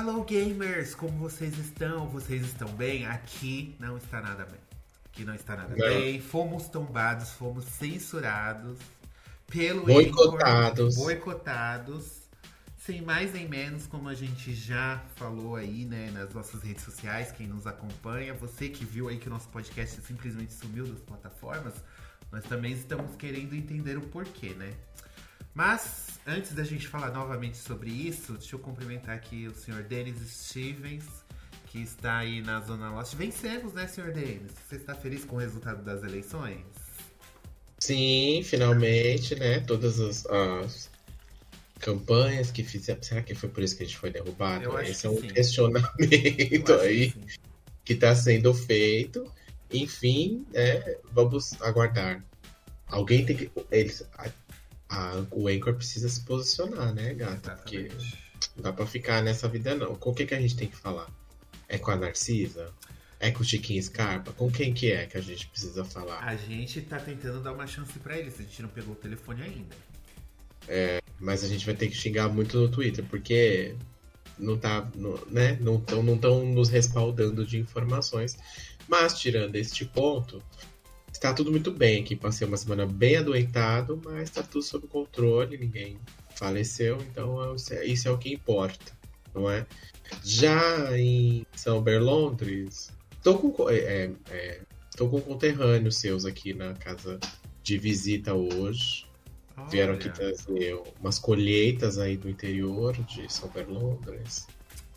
Hello gamers, como vocês estão? Vocês estão bem? Aqui não está nada bem. Aqui não está nada Não. bem. Fomos tombados, fomos censurados pelo Boicotados. Boicotados. Sem mais nem menos, como a gente já falou aí, né, nas nossas redes sociais, quem nos acompanha, você que viu aí que o nosso podcast simplesmente sumiu das plataformas, nós também estamos querendo entender o porquê, né? Mas, antes da gente falar novamente sobre isso, deixa eu cumprimentar aqui o senhor Denis Stevens, que está aí na Zona Leste. Vencemos, né, senhor Denis? Você está feliz com o resultado das eleições? Sim, finalmente, né? Todas as, as campanhas que fizeram. Será que foi por isso que a gente foi derrubado? Eu Esse é um sim. Questionamento aí que está sendo feito. Enfim, é, vamos aguardar. Alguém tem que. Eles, a- o Anchor precisa se posicionar, né, gata? Porque não dá pra ficar nessa vida, não. Com o que, que a gente tem que falar? É com a Narcisa? É com o Chiquinho Scarpa? Com quem que é que a gente precisa falar? A gente tá tentando dar uma chance pra eles, a gente não pegou o telefone ainda. Mas a gente vai ter que xingar muito no Twitter, porque não tá, né? Não estão não tão nos respaldando de informações. Mas tirando este ponto, está tudo muito bem aqui. Passei uma semana bem adoentado, mas está tudo sob controle, ninguém faleceu, então isso é- isso é o que importa, não é? Já em São Berlondres, tô com co- é, é, tô com conterrâneos seus aqui na casa de visita hoje. Vieram aqui Olha, trazer umas colheitas aí do interior de São Berlondres.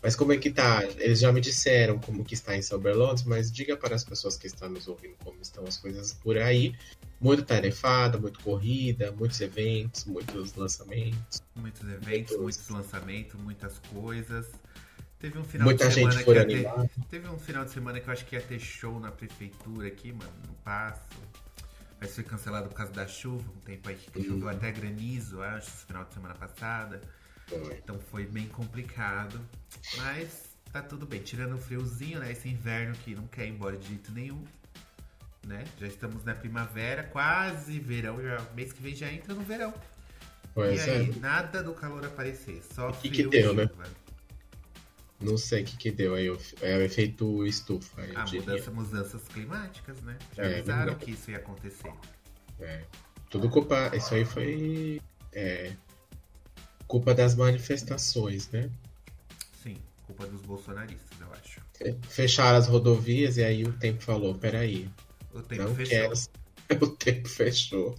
Mas como é que tá? Eles já me disseram como que está em São Berlondres, mas diga para as pessoas que estão nos ouvindo como estão as coisas por aí. Muito tarefada, muito corrida, muitos eventos, muitos lançamentos. Muitos eventos, muitos lançamentos, muitas coisas. Teve um final Muita de gente semana foi que ter. Teve um final de semana que eu acho que ia ter show na prefeitura aqui, mano, no passo. Mas foi cancelado por causa da chuva, um tempo aí que choveu até granizo, acho, final de semana passada. Foi. Então foi bem complicado. Mas tá tudo bem. Tirando o friozinho, né? Esse inverno que não quer ir embora de jeito nenhum. Né? Já estamos na primavera, quase verão. Já, mês que vem já entra no verão. Pois e aí, é. nada do calor aparecer. Só E que frio que deu, né? Não sei o que, que deu aí. É o efeito estufa, Ah, mudança, mudanças climáticas, né? Já É, avisaram que isso ia acontecer. É. Tudo culpa. Isso aí foi. é, culpa das manifestações, né? Sim, culpa dos bolsonaristas, eu acho. Fecharam as rodovias e aí o tempo falou: peraí, O tempo não fechou. quero. O tempo fechou.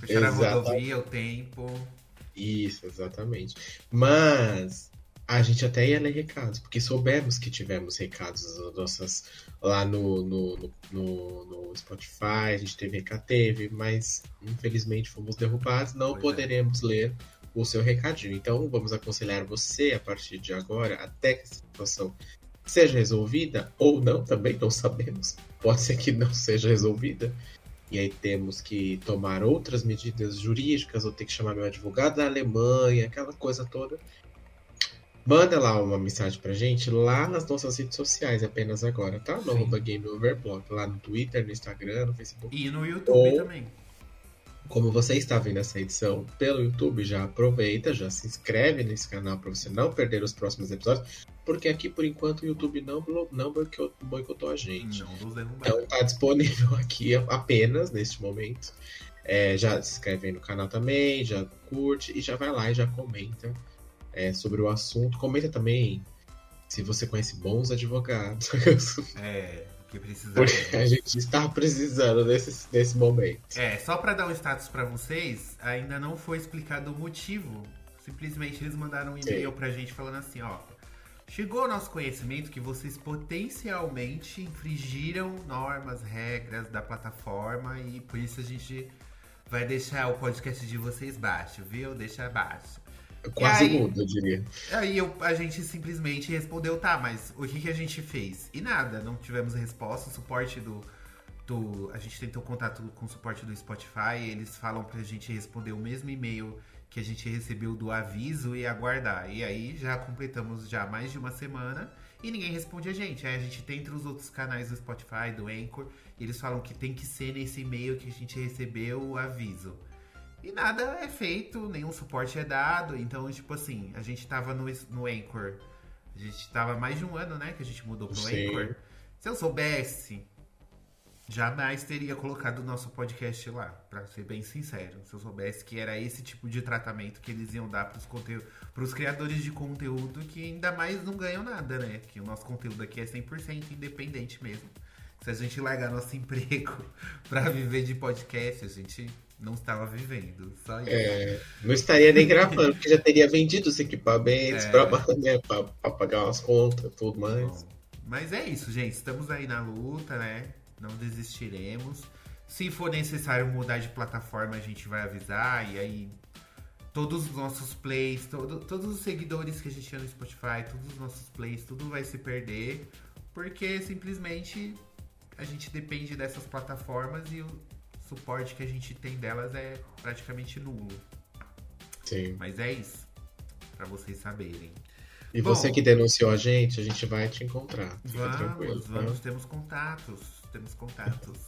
Fecharam a Exatamente. rodovia, o tempo. Isso, exatamente. Mas a gente até ia ler recados, porque soubemos que tivemos recados nossas lá no, no, no, no- no Spotify, a gente teve recado, teve, mas infelizmente fomos derrubados, não Pois é. poderemos ler o seu recadinho. Então vamos aconselhar você a partir de agora, até que essa situação seja resolvida, ou não, também não sabemos. Pode ser que não seja resolvida. E aí temos que tomar outras medidas jurídicas, ou ter que chamar meu advogado da Alemanha, aquela coisa toda. Manda lá uma mensagem pra gente lá nas nossas redes sociais apenas agora, tá? No Sim. arroba Game Overblog, lá no Twitter, no Instagram, no Facebook. E no YouTube Ou- também. Como você está vendo essa edição pelo YouTube, já aproveita, já se inscreve nesse canal para você não perder os próximos episódios, porque aqui por enquanto o YouTube não, não boicotou, a gente. Não nos. Então tá disponível aqui apenas neste momento. É, já se inscreve aí no canal também, já curte e já vai lá e já comenta é, sobre o assunto. Comenta também se você conhece bons advogados. É, que a gente está precisando desse, desse momento. É, só pra dar um status pra vocês, ainda não foi explicado o motivo. Simplesmente eles mandaram um e-mail pra gente falando assim, ó. Chegou ao nosso conhecimento que vocês potencialmente infringiram normas, regras da plataforma e por isso a gente vai deixar o podcast de vocês baixo, viu? Deixa baixo. Quase aí- muda, eu diria. Aí eu- a gente simplesmente respondeu, tá, mas o que, que a gente fez? E nada, não tivemos resposta. O suporte do, do. A gente tentou contato com o suporte do Spotify, eles falam pra gente responder o mesmo e-mail que a gente recebeu do aviso e aguardar. E aí já completamos já mais de uma semana e ninguém responde a gente. Aí a gente tenta os outros canais do Spotify, do Anchor, e eles falam que tem que ser nesse e-mail que a gente recebeu o aviso. E nada é feito, nenhum suporte é dado. Então, tipo assim, a gente tava no, no Anchor A gente tava mais de um ano, né, que a gente mudou pro Sim. Anchor. Se eu soubesse, jamais teria colocado o nosso podcast lá, pra ser bem sincero. Se eu soubesse que era esse tipo de tratamento que eles iam dar pros, conteú pros criadores de conteúdo que ainda mais não ganham nada, né? Que o nosso conteúdo aqui é 100% independente mesmo. Se a gente largar nosso emprego pra viver de podcast, a gente não estava vivendo. Só isso. É, não estaria nem gravando, porque já teria vendido os equipamentos É. pra, né, pra, pra pagar umas contas tudo mais. Bom, mas é isso, gente. Estamos aí na luta, né? Não desistiremos. Se for necessário mudar de plataforma, a gente vai avisar. E aí, todos os nossos plays, todo- todos os seguidores que a gente tinha no Spotify, todos os nossos plays, tudo vai se perder. Porque simplesmente a gente depende dessas plataformas e o suporte que a gente tem delas é praticamente nulo. Sim. Mas é isso. Pra vocês saberem. E Bom. você que denunciou a gente, a gente vai te encontrar. Vamos, tá? vamos, temos contatos, temos contatos.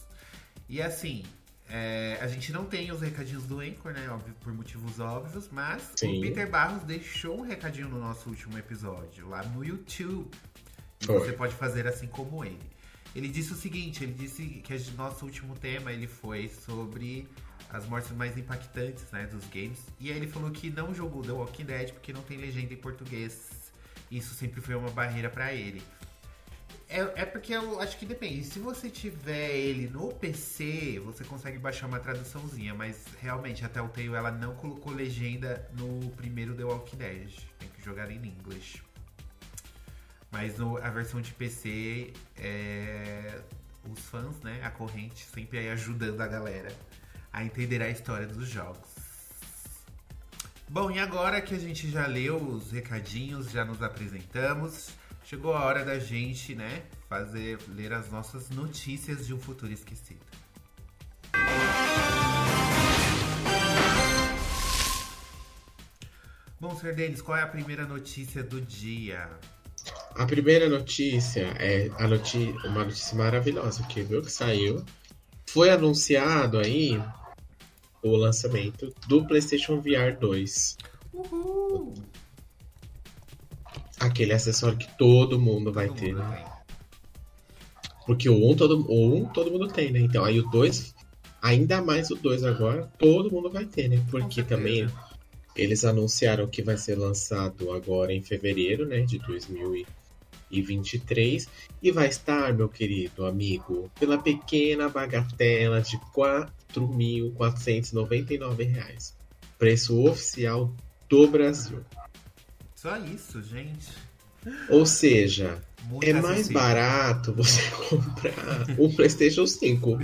e assim, é, a gente não tem os recadinhos do Anchor, né? Óbvio, por motivos óbvios, mas Sim. o Peter Barros deixou um recadinho no nosso último episódio, lá no YouTube. E Foi. você pode fazer assim como ele. Ele disse o seguinte, ele disse que o nosso último tema ele foi sobre as mortes mais impactantes, né, dos games. E aí ele falou que não jogou The Walking Dead porque não tem legenda em português. Isso sempre foi uma barreira pra ele. É, é porque eu acho que depende. Se você tiver ele no PC, você consegue baixar uma traduçãozinha, mas realmente a Telltale ela não colocou legenda no primeiro The Walking Dead. Tem que jogar em inglês. Mas no- a versão de PC, é, os fãs, né, a corrente, sempre aí ajudando a galera a entender a história dos jogos. Bom, e agora que a gente já leu os recadinhos, já nos apresentamos, chegou a hora da gente, né, fazer ler as nossas notícias de um futuro esquecido. Bom, Sr. Denis, qual é a primeira notícia do dia? A primeira notícia é a noti uma notícia maravilhosa que viu que saiu. Foi anunciado aí o lançamento do PlayStation VR 2. Uhul! Aquele acessório que todo mundo vai Todo ter, mundo né? Porque o 1 todo, o um todo mundo tem, né? Então aí o 2, ainda mais o 2 agora, todo mundo vai ter, né? Porque também eles anunciaram que vai ser lançado agora em fevereiro, né? De 2023. E vai estar, meu querido amigo, pela pequena bagatela de 4.499 reais. Preço oficial do Brasil. Só isso, gente. Ou seja, Muito é mais acessível. barato você comprar um PlayStation 5.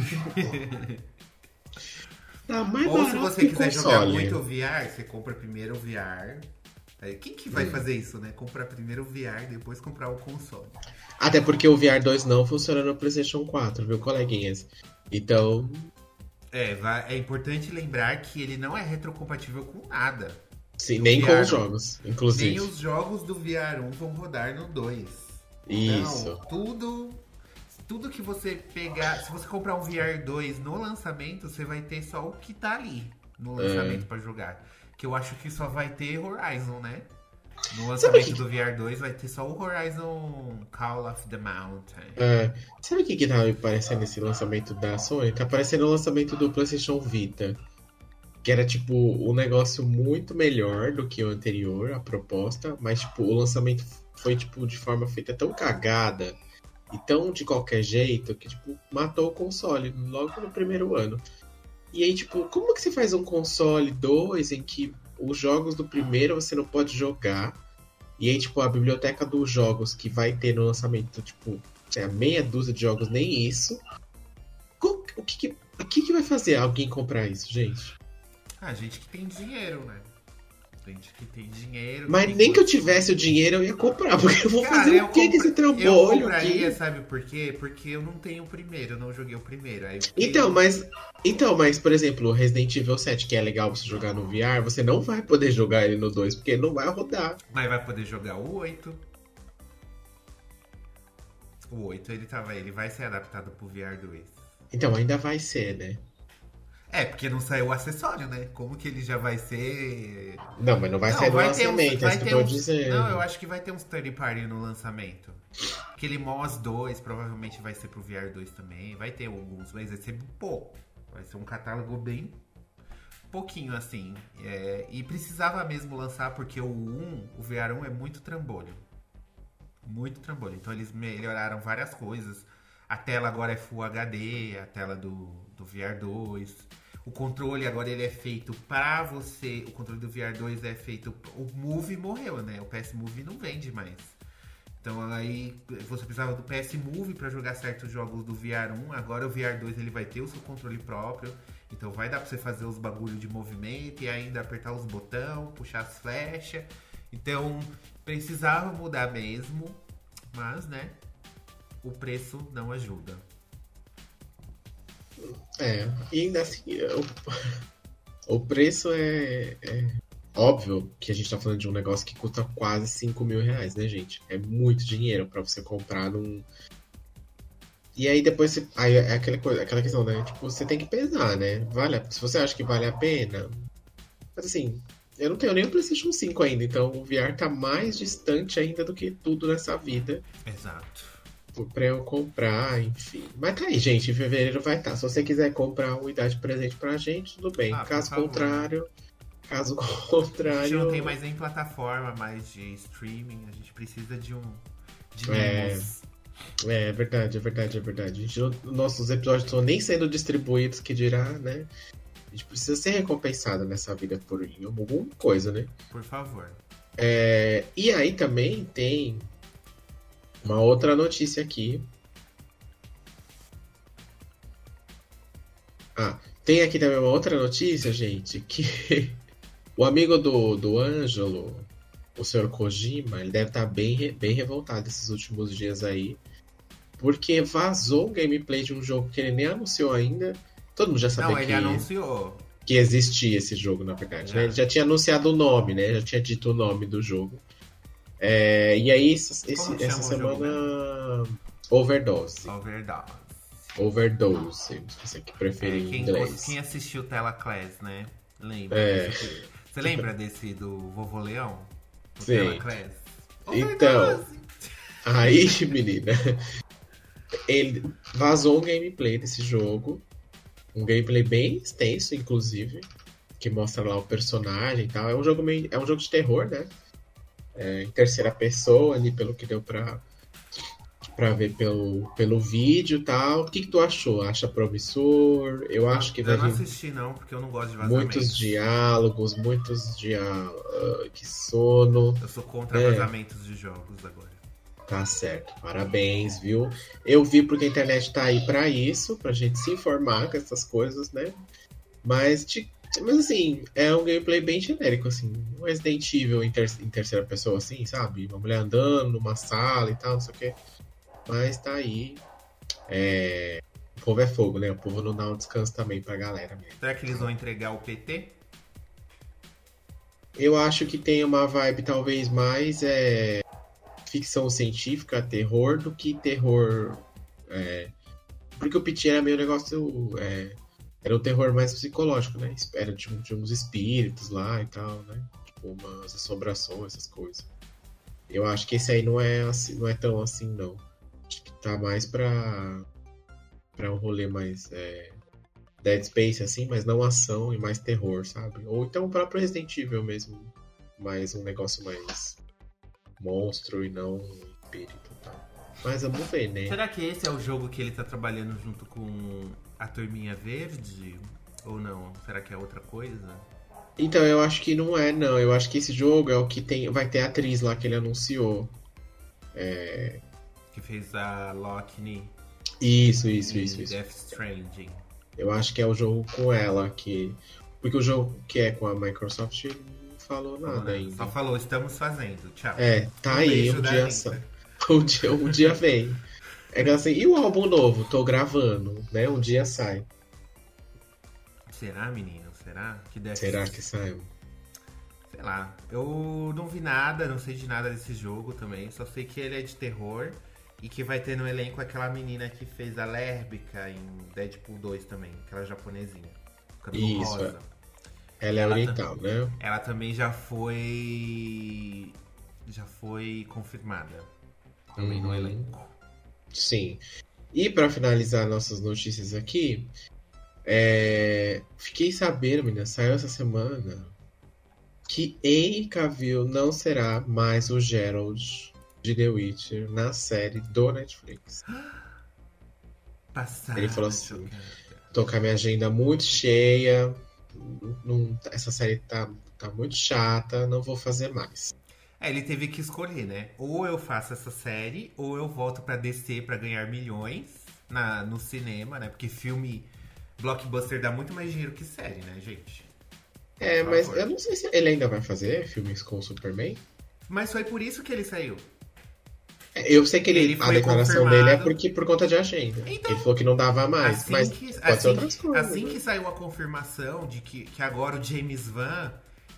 Tá mais Ou se barato você que quiser jogar console. muito VR, você compra primeiro o VR. Aí, Quem que Hum. vai fazer isso, né? Comprar primeiro o VR, depois comprar o console. Até porque o VR 2 não funciona no PlayStation 4, viu, coleguinhas? Então, É, é importante lembrar que ele não é retrocompatível com nada. sim, nem com VR. os jogos, inclusive. Nem os jogos do VR 1 vão rodar no 2. Isso. Não, tudo. Tudo que você pegar. Se você comprar um VR 2 no lançamento, você vai ter só o que tá ali no É. lançamento pra jogar. Que eu acho que só vai ter Horizon, né? No lançamento que- do VR 2 vai ter só o Horizon Call of the Mountain. É, sabe o que, que tá parecendo esse lançamento da Sony? Tá parecendo o lançamento do PlayStation Vita. Que era, tipo, um negócio muito melhor do que o anterior, a proposta, mas, tipo, o lançamento foi, tipo, de forma feita tão cagada e tão de qualquer jeito que, tipo, matou o console logo no primeiro ano. E aí, tipo, como que você faz um console 2 em que os jogos do primeiro você não pode jogar? E aí, tipo, a biblioteca dos jogos que vai ter no lançamento, tipo, é, meia dúzia de jogos, nem isso. O que que, o que que vai fazer alguém comprar isso, gente? Ah, gente que tem dinheiro, né? Que tem dinheiro. Mas tem nem que eu condições. esse o dinheiro eu ia comprar, porque eu vou Cara, fazer eu o que com compra- esse Eu trambolho compraria, aqui? sabe por quê? Porque eu não tenho o primeiro, eu não joguei o primeiro. Aí eu fiquei- Então, mas. Então, mas, por exemplo, o Resident Evil 7, que é legal você jogar no VR, você não vai poder jogar ele no 2, porque não vai rodar. Mas vai poder jogar o 8. O 8 ele, tava, ele vai ser adaptado pro VR 2. Então ainda vai ser, né? É, porque não saiu o acessório, né? Como que ele já vai ser. Não, mas não vai Não, sair no vai ter uns- lançamento, é vai isso que eu tô uns- dizendo. Não, eu acho que vai ter uns third party no lançamento. Aquele Moss 2 provavelmente vai ser pro VR 2 também. Vai ter alguns, mas vai ser pouco. Vai ser um catálogo bem pouquinho assim. É, e precisava mesmo lançar porque o 1, o VR 1 é muito trambolho. Muito trambolho. Então eles melhoraram várias coisas. A tela agora é Full HD, a tela do, do VR 2. O controle agora ele é feito pra você. O controle do VR 2 é feito. O Move morreu, né? O PS Move não vende mais. Então aí você precisava do PS Move pra jogar certos jogos do VR 1. Agora o VR 2 ele vai ter o seu controle próprio. Então vai dar pra você fazer os bagulhos de movimento e ainda apertar os botões, puxar as flechas. Então precisava mudar mesmo. Mas, né? O preço não ajuda. É, e ainda assim, o, o preço é, é óbvio que a gente tá falando de um negócio que custa quase 5 mil reais, né, gente? É muito dinheiro pra você comprar num. E aí depois você. Aí é aquela, coisa, aquela questão, né? Tipo, você tem que pesar, né? Vale, a- se você acha que vale a pena. Mas assim, eu não tenho nem o PlayStation 5 ainda, então o VR tá mais distante ainda do que tudo nessa vida Exato. Pra eu comprar, enfim. Mas tá aí, gente, em fevereiro vai estar. Se você quiser comprar uma idade presente pra gente, tudo bem. Ah, caso contrário, caso A gente contrário, não tem mais nem plataforma mais de streaming. A gente precisa de um. De É. memos. é verdade, é verdade, é verdade. A gente não- nossos episódios estão nem sendo distribuídos, que dirá, né? A gente precisa ser recompensado nessa vida por alguma coisa, né? Por favor. É, e aí também tem uma outra notícia aqui. Ah, tem aqui também uma outra notícia, gente, que o amigo do, do Ângelo, o senhor Kojima, ele deve estar bem, re- bem revoltado esses últimos dias aí, porque vazou um gameplay de um jogo que ele nem anunciou ainda. Todo mundo já sabia Não, ele que anunciou. que existia esse jogo, na verdade. Né? Ele já tinha anunciado o nome, né? Já tinha dito o nome do jogo. É, e aí, esse- essa o semana. Overdose. Overdose. Overdose, se você que prefere É, em quem, inglês. quem assistiu Tela Class, né? Lembra? É. desse- Você lembra desse do Vovô Leão? O Sim. Tela Class? Então. Aí, menina, ele vazou um gameplay desse jogo. Um gameplay bem extenso, inclusive. Que mostra lá o personagem e tal. É um jogo meio. É um jogo de terror, né? É, em terceira pessoa, ali, pelo que deu pra, pra ver pelo, pelo vídeo e tal. O que, que tu achou? Acha promissor? Eu acho que vai Eu não assisti, não, porque eu não gosto de vazamento. muitos diálogos, muitos diálogos. que sono. Eu sou contra É. vazamentos de jogos agora. Tá certo, parabéns, viu? Eu vi porque a internet tá aí pra isso, pra gente se informar com essas coisas, né? Mas, te- mas assim, é um gameplay bem genérico, assim. Um Resident Evil em, ter- em terceira pessoa, assim, sabe? Uma mulher andando numa sala e tal, não sei o quê. Mas tá aí. É... O povo é fogo, né? O povo não dá um descanso também pra galera mesmo. Será que eles vão entregar o PT? Eu acho que tem uma vibe talvez mais é, ficção científica, terror, do que terror. é, porque o Piti era meio negócio. é, era um terror mais psicológico, né? Era de, de uns espíritos lá e tal, né? Tipo, umas assombrações, essas coisas. Eu acho que esse aí não é, assim, não é tão assim, não. Acho que tá mais pra, pra um rolê mais. é, Dead Space, assim, mas não ação e mais terror, sabe? Ou então o próprio Resident Evil mesmo. Mais um negócio mais monstro e não espírito tal. Mas vamos ver, né? Será que esse é o jogo que ele tá trabalhando junto com a Turminha Verde? Ou não? Será que é outra coisa? Então, eu acho que não é, não. Eu acho que esse jogo é o que tem. Vai ter a atriz lá que ele anunciou. É... Que fez a Lockney Isso, isso, isso, isso. Death Stranding. Eu acho que é o jogo com ela que. Porque o jogo que é com a Microsoft não falou nada ainda. Só falou, estamos fazendo. Tchau. É, tá Um aí, um dia, só. um dia, um dia vem. É que assim, e o álbum novo? Tô gravando, né? Um dia sai. Será, menino? Será? Que Death Será que sai? Sei lá. Eu não vi nada, não sei de nada desse jogo também. Só sei que ele é de terror. E que vai ter no elenco aquela menina que fez a Lérbica em Deadpool 2 também. Aquela japonesinha. cabelo Isso, rosa. Ela é Ela oriental, né? Ela também já foi. Já foi confirmada. Também no Uhum. elenco. Sim. E pra finalizar nossas notícias aqui, é, fiquei sabendo, menina, saiu essa semana que Henry Cavill não será mais o Geralt de The Witcher na série do Netflix. Passada. Ele falou assim, chocada. Tô com a minha agenda muito cheia, não- essa série tá, tá muito chata, não vou fazer mais. É, ele teve que escolher, né? Ou eu faço essa série, ou eu volto pra DC pra ganhar milhões na, no cinema, né? Porque filme blockbuster dá muito mais dinheiro que série, né, gente? É, Por mas favor. eu não sei se ele ainda vai fazer filmes com o Superman. Mas foi por isso que ele saiu. É, Eu sei que ele, Ele a declaração confirmado. dele é porque, por conta de agenda. Então, ele falou que não dava mais, assim mas que, pode ser assim, outras coisas. assim né? que saiu a confirmação de que, que agora o James Van,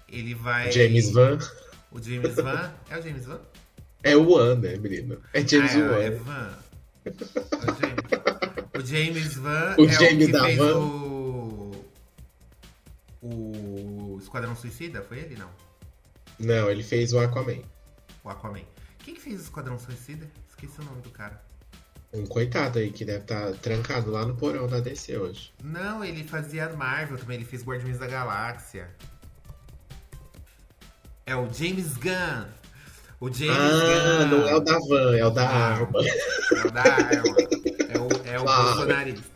ele vai... James Van O James Van... É o James Van? é o Wan, né, menino? É James ah, Wan. é Van. O James, o James Van O é James o que fez Van. o... O Esquadrão Suicida, foi ele? Não. Não, ele fez o Aquaman. O Aquaman. Quem que fez o Esquadrão Suicida? Esqueci o nome do cara. Um coitado aí que deve estar trancado lá no porão da DC hoje. Não, ele fazia Marvel também, ele fez Guardiões da Galáxia. É o James Gunn. O James ah, Gunn. não é o da Van, é o da arma. É o da arma. É o, é o Claro. bolsonarista.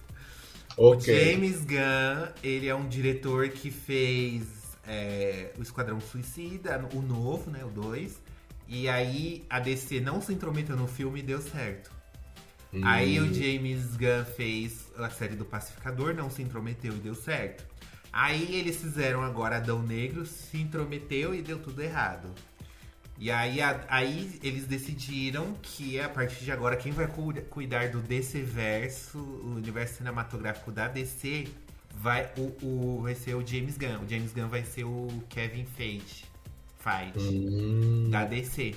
Ok. O James Gunn, ele é um diretor que fez é, o Esquadrão Suicida, o novo, né, o 2. E aí a DC não se intrometeu no filme e deu certo. Hum, Aí o James Gunn fez a série do Pacificador, não se intrometeu e deu certo. Aí eles fizeram agora Adão Negro, se intrometeu e deu tudo errado. E aí, a- aí eles decidiram que a partir de agora quem vai cu- cuidar do DC Verso, o universo cinematográfico da DC, vai, o, o- vai ser o James Gunn. O James Gunn vai ser o Kevin Feige. Feige hum, da DC.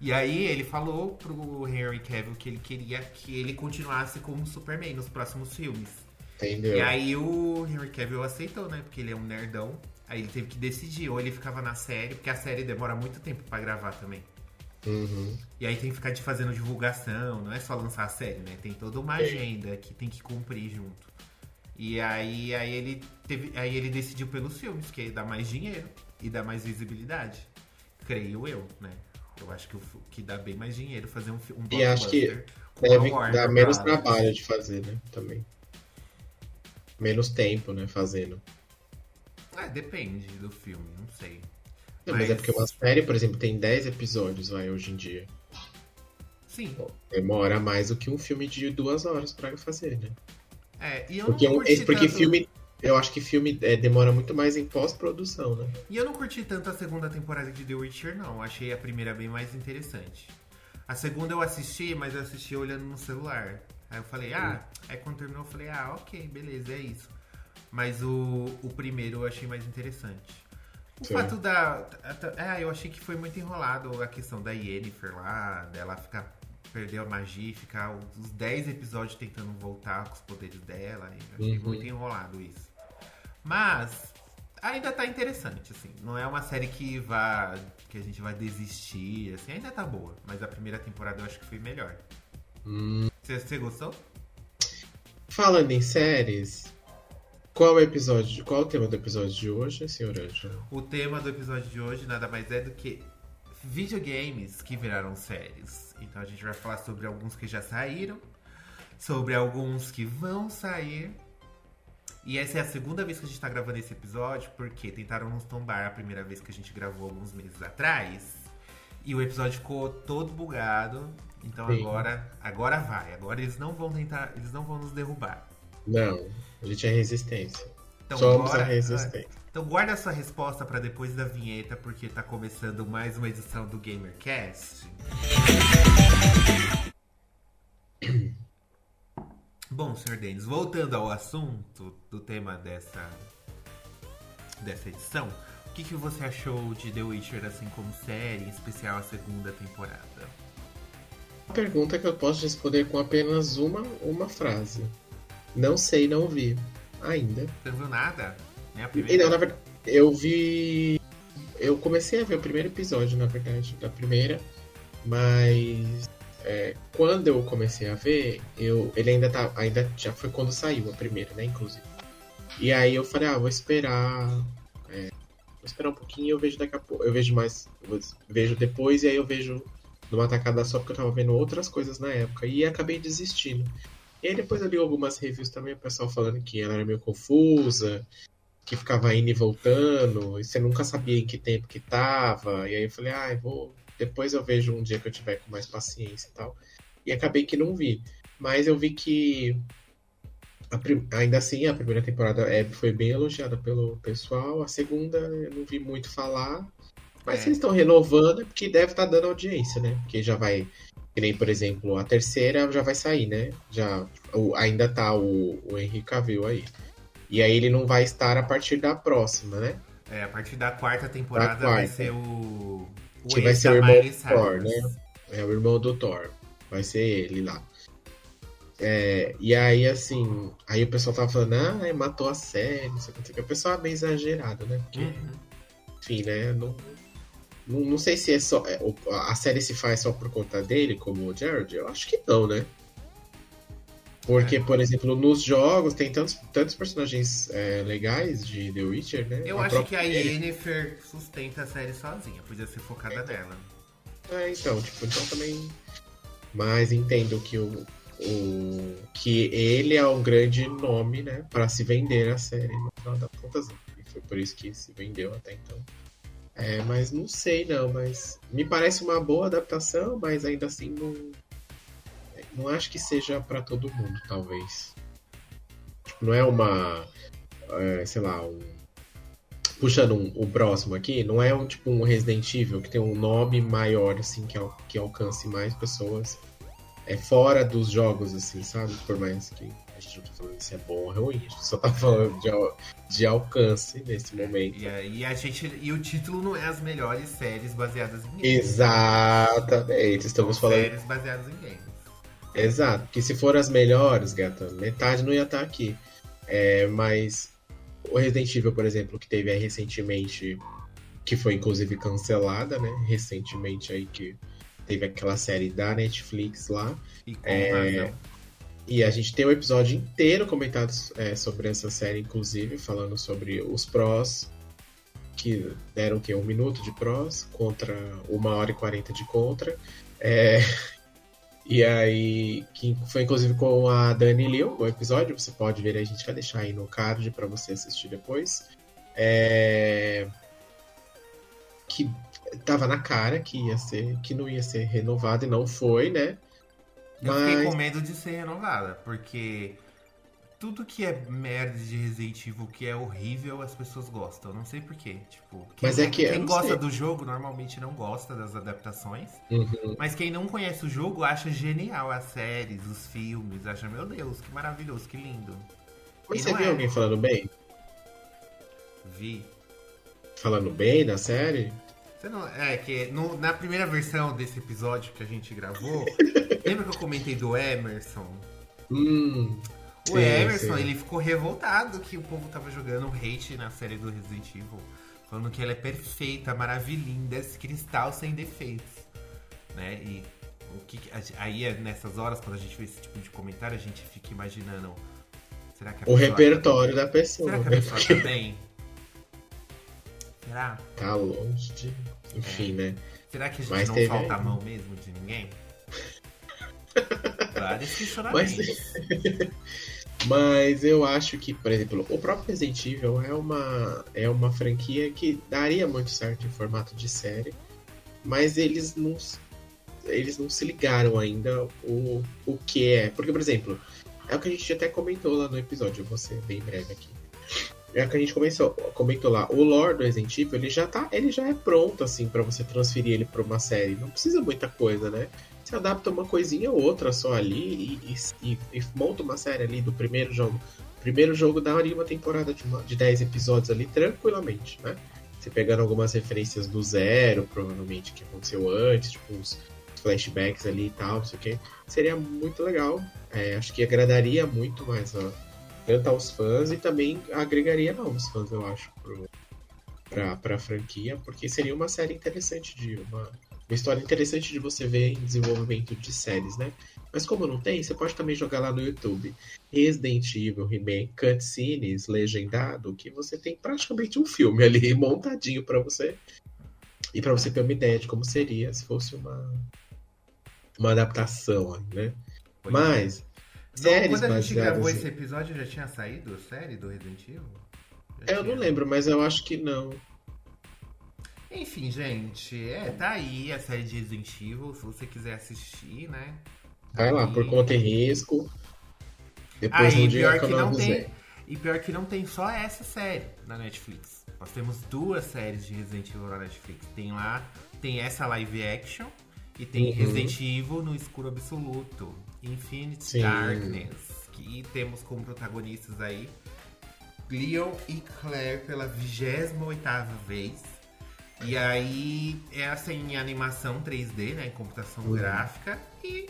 E aí ele falou pro Henry Cavill que ele queria que ele continuasse como Superman nos próximos filmes. Entendeu? E aí o Henry Cavill aceitou, né? Porque ele é um nerdão. Aí ele teve que decidir, ou ele ficava na série, porque a série demora muito tempo pra gravar também. Uhum. E aí tem que ficar de fazendo divulgação, não é só lançar a série, né? Tem toda uma agenda que tem que cumprir junto. E aí, aí ele teve, aí ele decidiu pelos filmes, que aí dá mais dinheiro e dá mais visibilidade. Creio eu, né? Eu acho que, que dá bem mais dinheiro fazer um, um E acho que Deve dar menos trabalho de fazer, né? Também. Menos tempo, né? Fazendo. É, depende do filme, não sei. Não, mas... é porque uma série, por exemplo, tem 10 episódios vai, hoje em dia. Sim. Demora mais do que um filme de duas horas pra fazer, né? É, e eu Porque, não curti porque tanto... filme. Eu acho que filme é, demora muito mais em pós-produção, né? E eu não curti tanto a segunda temporada de The Witcher, não. Achei a primeira bem mais interessante. A segunda eu assisti, mas eu assisti olhando no celular. Aí eu falei, ah, aí quando terminou eu falei, ah, ok, beleza, é isso. Mas o, o primeiro eu achei mais interessante. O Sim. fato da. É, eu achei que foi muito enrolado a questão da Yennefer lá, dela ficar. perder a magia e ficar uns 10 episódios tentando voltar com os poderes dela. Eu achei Uhum. muito enrolado isso. Mas ainda tá interessante, assim. Não é uma série que vá. que a gente vai desistir, assim, ainda tá boa. Mas a primeira temporada eu acho que foi melhor. Hum. Você, gostou? Falando em séries, qual é o episódio. Qual é o tema do episódio de hoje, senhor Ângelo? O tema do episódio de hoje nada mais é do que videogames que viraram séries. Então a gente vai falar sobre alguns que já saíram, sobre alguns que vão sair. E essa é a segunda vez que a gente tá gravando esse episódio, porque tentaram nos tombar a primeira vez que a gente gravou alguns meses atrás. E o episódio ficou todo bugado. Então Sim. agora, agora vai. Agora eles não vão tentar, eles não vão nos derrubar. Não, a gente é resistência. Então, Somos bora- a resistência. Então guarda a sua resposta para depois da vinheta, porque tá começando mais uma edição do GamerCast. Bom, senhor Denis, voltando ao assunto do tema dessa, dessa edição, o que, que você achou de The Witcher assim como série, em especial a segunda temporada? Pergunta que eu posso responder com apenas uma, uma frase. Não sei, não vi. Ainda. Você não viu nada? né? A E primeira. não, na verdade, eu vi. Eu comecei a ver o primeiro episódio, na verdade, da primeira, mas é, quando eu comecei a ver, eu, ele ainda tá. Ainda já foi quando saiu a primeira, né, inclusive. E aí eu falei, ah, vou esperar. é, vou esperar um pouquinho e eu vejo daqui a pouco. Eu vejo mais. vejo depois e aí eu vejo numa tacada só porque eu tava vendo outras coisas na época. E acabei desistindo. E aí depois eu li algumas reviews também, o pessoal falando que ela era meio confusa, que ficava indo e voltando, e você nunca sabia em que tempo que tava. E aí eu falei, ah, vou. Depois eu vejo um dia que eu tiver com mais paciência e tal. E acabei que não vi. Mas eu vi que. prim- Ainda assim, a primeira temporada é, foi bem elogiada pelo pessoal. A segunda eu não vi muito falar. Mas É. se eles estão renovando, é porque deve estar dando audiência, né? Porque já vai. Que nem, por exemplo, a terceira já vai sair, né? Já, o- ainda tá o, o Henry Cavill aí. E aí ele não vai estar a partir da próxima, né? É, a partir da quarta temporada Da quarta. vai ser o. O Que vai ser o irmão do Thor, né? É o irmão do Thor. Vai ser ele lá. É, e aí, assim, aí o pessoal tava falando, ah, matou a série, não sei o que. O pessoal é bem exagerado, né? Porque, Uhum. enfim, né? Não, não, não sei se é só. é, a série se faz só por conta dele, como o Jared. Eu acho que não, né? Porque, É. por exemplo, nos jogos tem tantos, tantos personagens é, legais de The Witcher, né? Eu A acho que a Yennefer sustenta a série sozinha, podia ser focada nela. É, então, tipo, então também. Mas entendo que o, o que ele é um grande nome, né, Pra se vender a série no final das contas. E foi por isso que se vendeu até então. É, mas não sei não, mas me parece uma boa adaptação, mas ainda assim não não acho que seja pra todo mundo, talvez. Tipo, não é uma é, sei lá, um puxando um, o próximo aqui, não é um tipo um Resident Evil que tem um nome maior, assim, que, al- que alcance mais pessoas. É fora dos jogos, assim, sabe? Por mais que a gente não tá falando se é bom ou ruim, a gente só tá falando de, al- de alcance nesse momento. E, aí a gente. E o título não é as melhores séries baseadas em games. Exatamente, estamos São falando. séries baseadas em games. Exato, porque se for as melhores, gata, metade não ia estar aqui. É, mas o Resident Evil, por exemplo, que teve aí recentemente, que foi inclusive cancelada, né? Recentemente aí que teve aquela série da Netflix lá. E com É, razão. E a gente tem um episódio inteiro comentado é, sobre essa série, inclusive, falando sobre os prós, que deram o quê? Um minuto de prós contra uma hora e quarenta de contra. É, e aí, que foi inclusive com a Dani Liu, o episódio, você pode ver a gente vai deixar aí no card para você assistir depois. É, que tava na cara que ia ser, que não ia ser renovado e não foi, né? Eu fiquei com medo de ser renovada, porque tudo que é merda de Resident Evil, que é horrível, as pessoas gostam. Não sei porquê. Tipo, quem, Mas é que quem gosta sei. do jogo normalmente não gosta das adaptações. Uhum. Mas quem não conhece o jogo acha genial as séries, os filmes, acha, meu Deus, que maravilhoso, que lindo. Mas E você viu é. alguém falando bem? Vi. Falando bem da série? Você não, é que no- na primeira versão desse episódio que a gente gravou, lembra que eu comentei do Emerson? Hum. O Sim, Emerson, sim. ele ficou revoltado que o povo tava jogando hate na série do Resident Evil. Falando que ela é perfeita, maravilhinda, esse cristal sem defeitos. Né? E o que aí é nessas horas, quando a gente vê esse tipo de comentário, a gente fica imaginando. Será que a O repertório da pessoa. Será que a pessoa tá bem? Será? Tá longe de. Enfim, né? Será que a gente Mas não teve falta a mão mesmo de ninguém? Vários Mas, questionamentos. mas eu acho que, por exemplo, o próprio Resident Evil é uma, é uma franquia que daria muito certo em formato de série, mas eles não, eles não se ligaram ainda o, o que é. Porque, por exemplo, é o que a gente até comentou lá no episódio, eu vou ser bem breve aqui. É o que a gente começou, comentou lá, o lore do Resident Evil, ele já tá, ele já é pronto assim para você transferir ele para uma série. Não precisa muita coisa, né? Você adapta uma coisinha ou outra só ali e, e- e- monta uma série ali do primeiro jogo. O primeiro jogo daria uma temporada de, uma, de 10 episódios ali tranquilamente, né? Você pegando algumas referências do zero, provavelmente, que aconteceu antes, tipo uns flashbacks ali e tal, não sei o que. Seria muito legal. É, acho que agradaria muito mais a, tanto aos fãs e também agregaria novos fãs, eu acho, pro, pra, pra franquia, porque seria uma série interessante de uma, uma história interessante de você ver em desenvolvimento de séries, né? Mas como não tem, você pode também jogar lá no YouTube Resident Evil Remake Cutscenes legendado, que você tem praticamente um filme ali montadinho para você e para você ter uma ideia de como seria se fosse uma uma adaptação, né? Pois Mas séries quando a gente gravou esse episódio já tinha saído a série do Resident Evil? Já eu tinha... não lembro, mas eu acho que não. Enfim, gente, é, tá aí a série de Resident Evil, se você quiser assistir, né? Vai lá, por conta e risco. Depois Aí, um dia pior que não tem. E pior que não tem só essa série na Netflix. Nós temos duas séries de Resident Evil na Netflix. Tem lá, tem essa live action e tem uhum. Resident Evil no escuro absoluto. Infinite Sim. Darkness. Que temos como protagonistas aí Leon e Claire pela 28 vez. E aí, essa em animação 3D, né? Em computação uhum. gráfica. E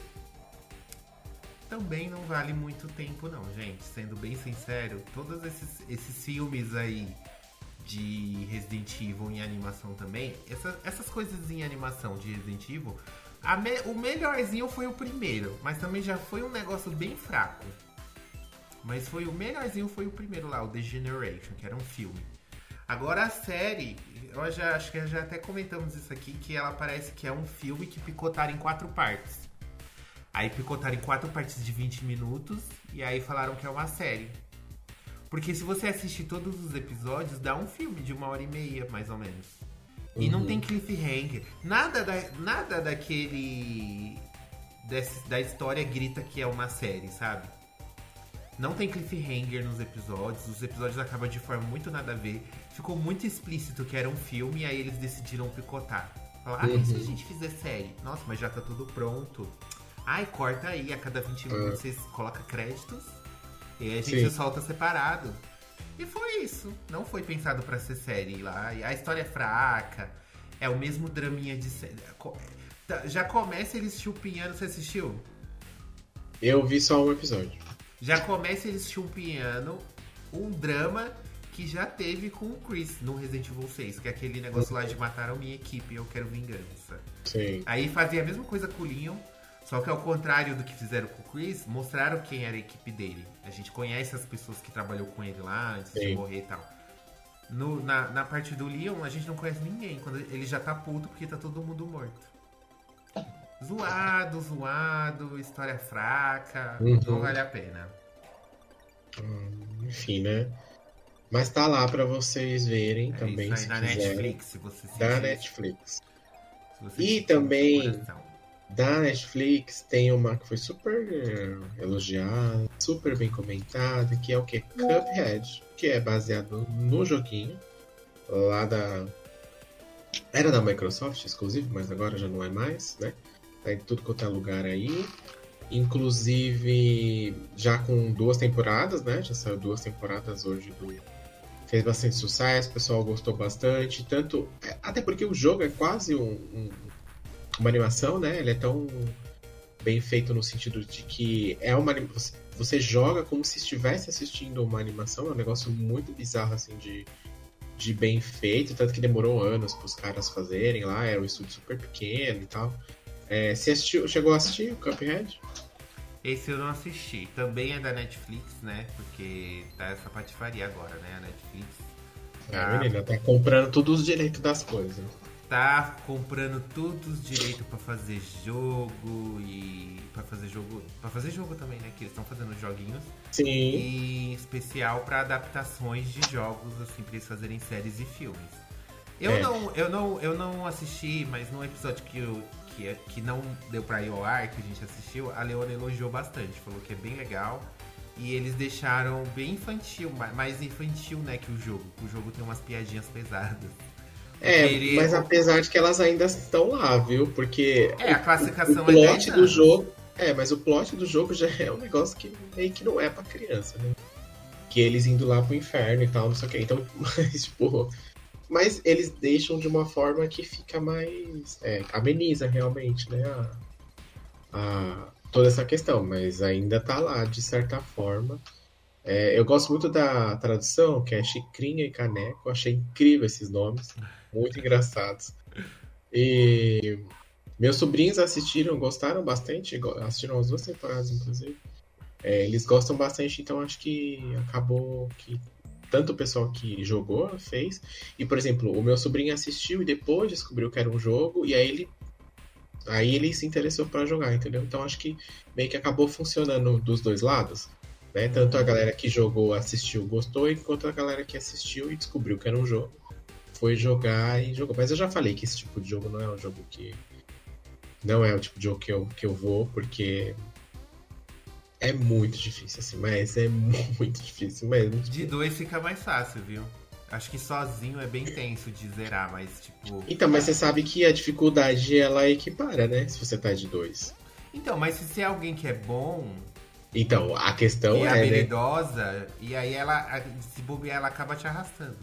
também não vale muito tempo, não, gente. Sendo bem sincero, todos esses, esses filmes aí de Resident Evil em animação também, essa, essas coisas em animação de Resident Evil, me, o melhorzinho foi o primeiro, mas também já foi um negócio bem fraco. Mas foi o melhorzinho foi o primeiro lá, o The Generation, que era um filme. Agora a série, eu já acho que já até comentamos isso aqui, que ela parece que é um filme que picotaram em quatro partes. Aí picotaram em quatro partes de 20 minutos e aí falaram que é uma série. Porque se você assistir todos os episódios, dá um filme de uma hora e meia, mais ou menos. Uhum. E não uhum. tem cliffhanger. Nada, da, nada daquele. Desse, da história grita que é uma série, sabe? Não tem cliffhanger nos episódios. Os episódios acabam de forma muito nada a ver. Ficou muito explícito que era um filme e aí eles decidiram picotar. Falar, ah, uhum. e se a uhum. gente fizer série? Nossa, mas já tá tudo pronto. Ai, corta aí, a cada 20 minutos ah. vocês colocam créditos e a gente Sim. solta separado. E foi isso. Não foi pensado para ser série lá. A história é fraca. É o mesmo draminha de série. Tá, já começa eles chupinhando. Você assistiu? Eu vi só um episódio. Já começa eles chupinhando um drama que já teve com o Chris no Resident Evil 6, que é aquele negócio lá de mataram minha equipe e eu quero vingança. Sim. Aí fazia a mesma coisa com o Leon, só que ao contrário do que fizeram com o Chris, mostraram quem era a equipe dele. A gente conhece as pessoas que trabalhou com ele lá antes Sim. de morrer e tal. No, na, na parte do Leon, a gente não conhece ninguém. Quando ele já tá puto porque tá todo mundo morto. Zoado, zoado, história fraca, uhum. não vale a pena. Hum, enfim, né? Mas tá lá para vocês verem é também. Isso aí, na quiser. Netflix, se você Da Netflix. e também da Netflix tem uma que foi super elogiada, super bem comentada, que é o que? Cuphead, que é baseado no joguinho lá da. Era da Microsoft, exclusivo, mas agora já não é mais, né? Tá em tudo quanto é lugar aí. Inclusive, já com duas temporadas, né? Já saiu duas temporadas hoje do. Fez bastante sucesso, o pessoal gostou bastante. Tanto. Até porque o jogo é quase um, um uma animação, né? Ele é tão bem feito no sentido de que é uma você joga como se estivesse assistindo uma animação, é um negócio muito bizarro assim de, de bem feito, tanto que demorou anos para os caras fazerem lá, é um estúdio super pequeno e tal. É, você assistiu, chegou a assistir o Cuphead? Esse eu não assisti. Também é da Netflix, né? Porque tá essa patifaria agora, né? A Netflix. Tá... menina, tá comprando todos os direitos das coisas tá comprando todos os direitos para fazer jogo e para fazer jogo, para fazer jogo também, né, que eles estão fazendo joguinhos. Sim. E especial para adaptações de jogos assim para eles fazerem séries e filmes. Eu é. não, eu não, eu não assisti, mas no episódio que eu que, que não deu para ir ao ar, que a gente assistiu, a Leona elogiou bastante, falou que é bem legal. E eles deixaram bem infantil, mais infantil, né, que o jogo. O jogo tem umas piadinhas pesadas. É, ele... mas apesar de que elas ainda estão lá, viu? Porque é, a classificação o, o é plot é do jogo. É, mas o plot do jogo já é um negócio que meio que não é pra criança, né? Que eles indo lá pro inferno e tal, não sei o que. Então, mas, tipo. Mas eles deixam de uma forma que fica mais. É, ameniza realmente, né? A, a, toda essa questão. Mas ainda tá lá, de certa forma. É, eu gosto muito da tradução, que é xicrinha e caneco. Achei incrível esses nomes, muito engraçados. E meus sobrinhos assistiram, gostaram bastante, assistiram as duas temporadas, inclusive. É, eles gostam bastante, então acho que acabou que tanto o pessoal que jogou fez. E, por exemplo, o meu sobrinho assistiu e depois descobriu que era um jogo, e aí ele. Aí ele se interessou para jogar, entendeu? Então acho que meio que acabou funcionando dos dois lados. Né? Tanto a galera que jogou, assistiu, gostou, enquanto a galera que assistiu e descobriu que era um jogo, foi jogar e jogou. Mas eu já falei que esse tipo de jogo não é um jogo que. Não é o tipo de jogo que eu, que eu vou, porque é muito difícil, assim, mas é muito difícil mesmo. De dois fica mais fácil, viu? Acho que sozinho é bem tenso de zerar, mas tipo. Então, mas você sabe que a dificuldade ela equipara, né? Se você tá de dois. Então, mas se você é alguém que é bom, então, a questão e é. é habilidosa, né? e aí ela, se bobear, ela acaba te arrastando.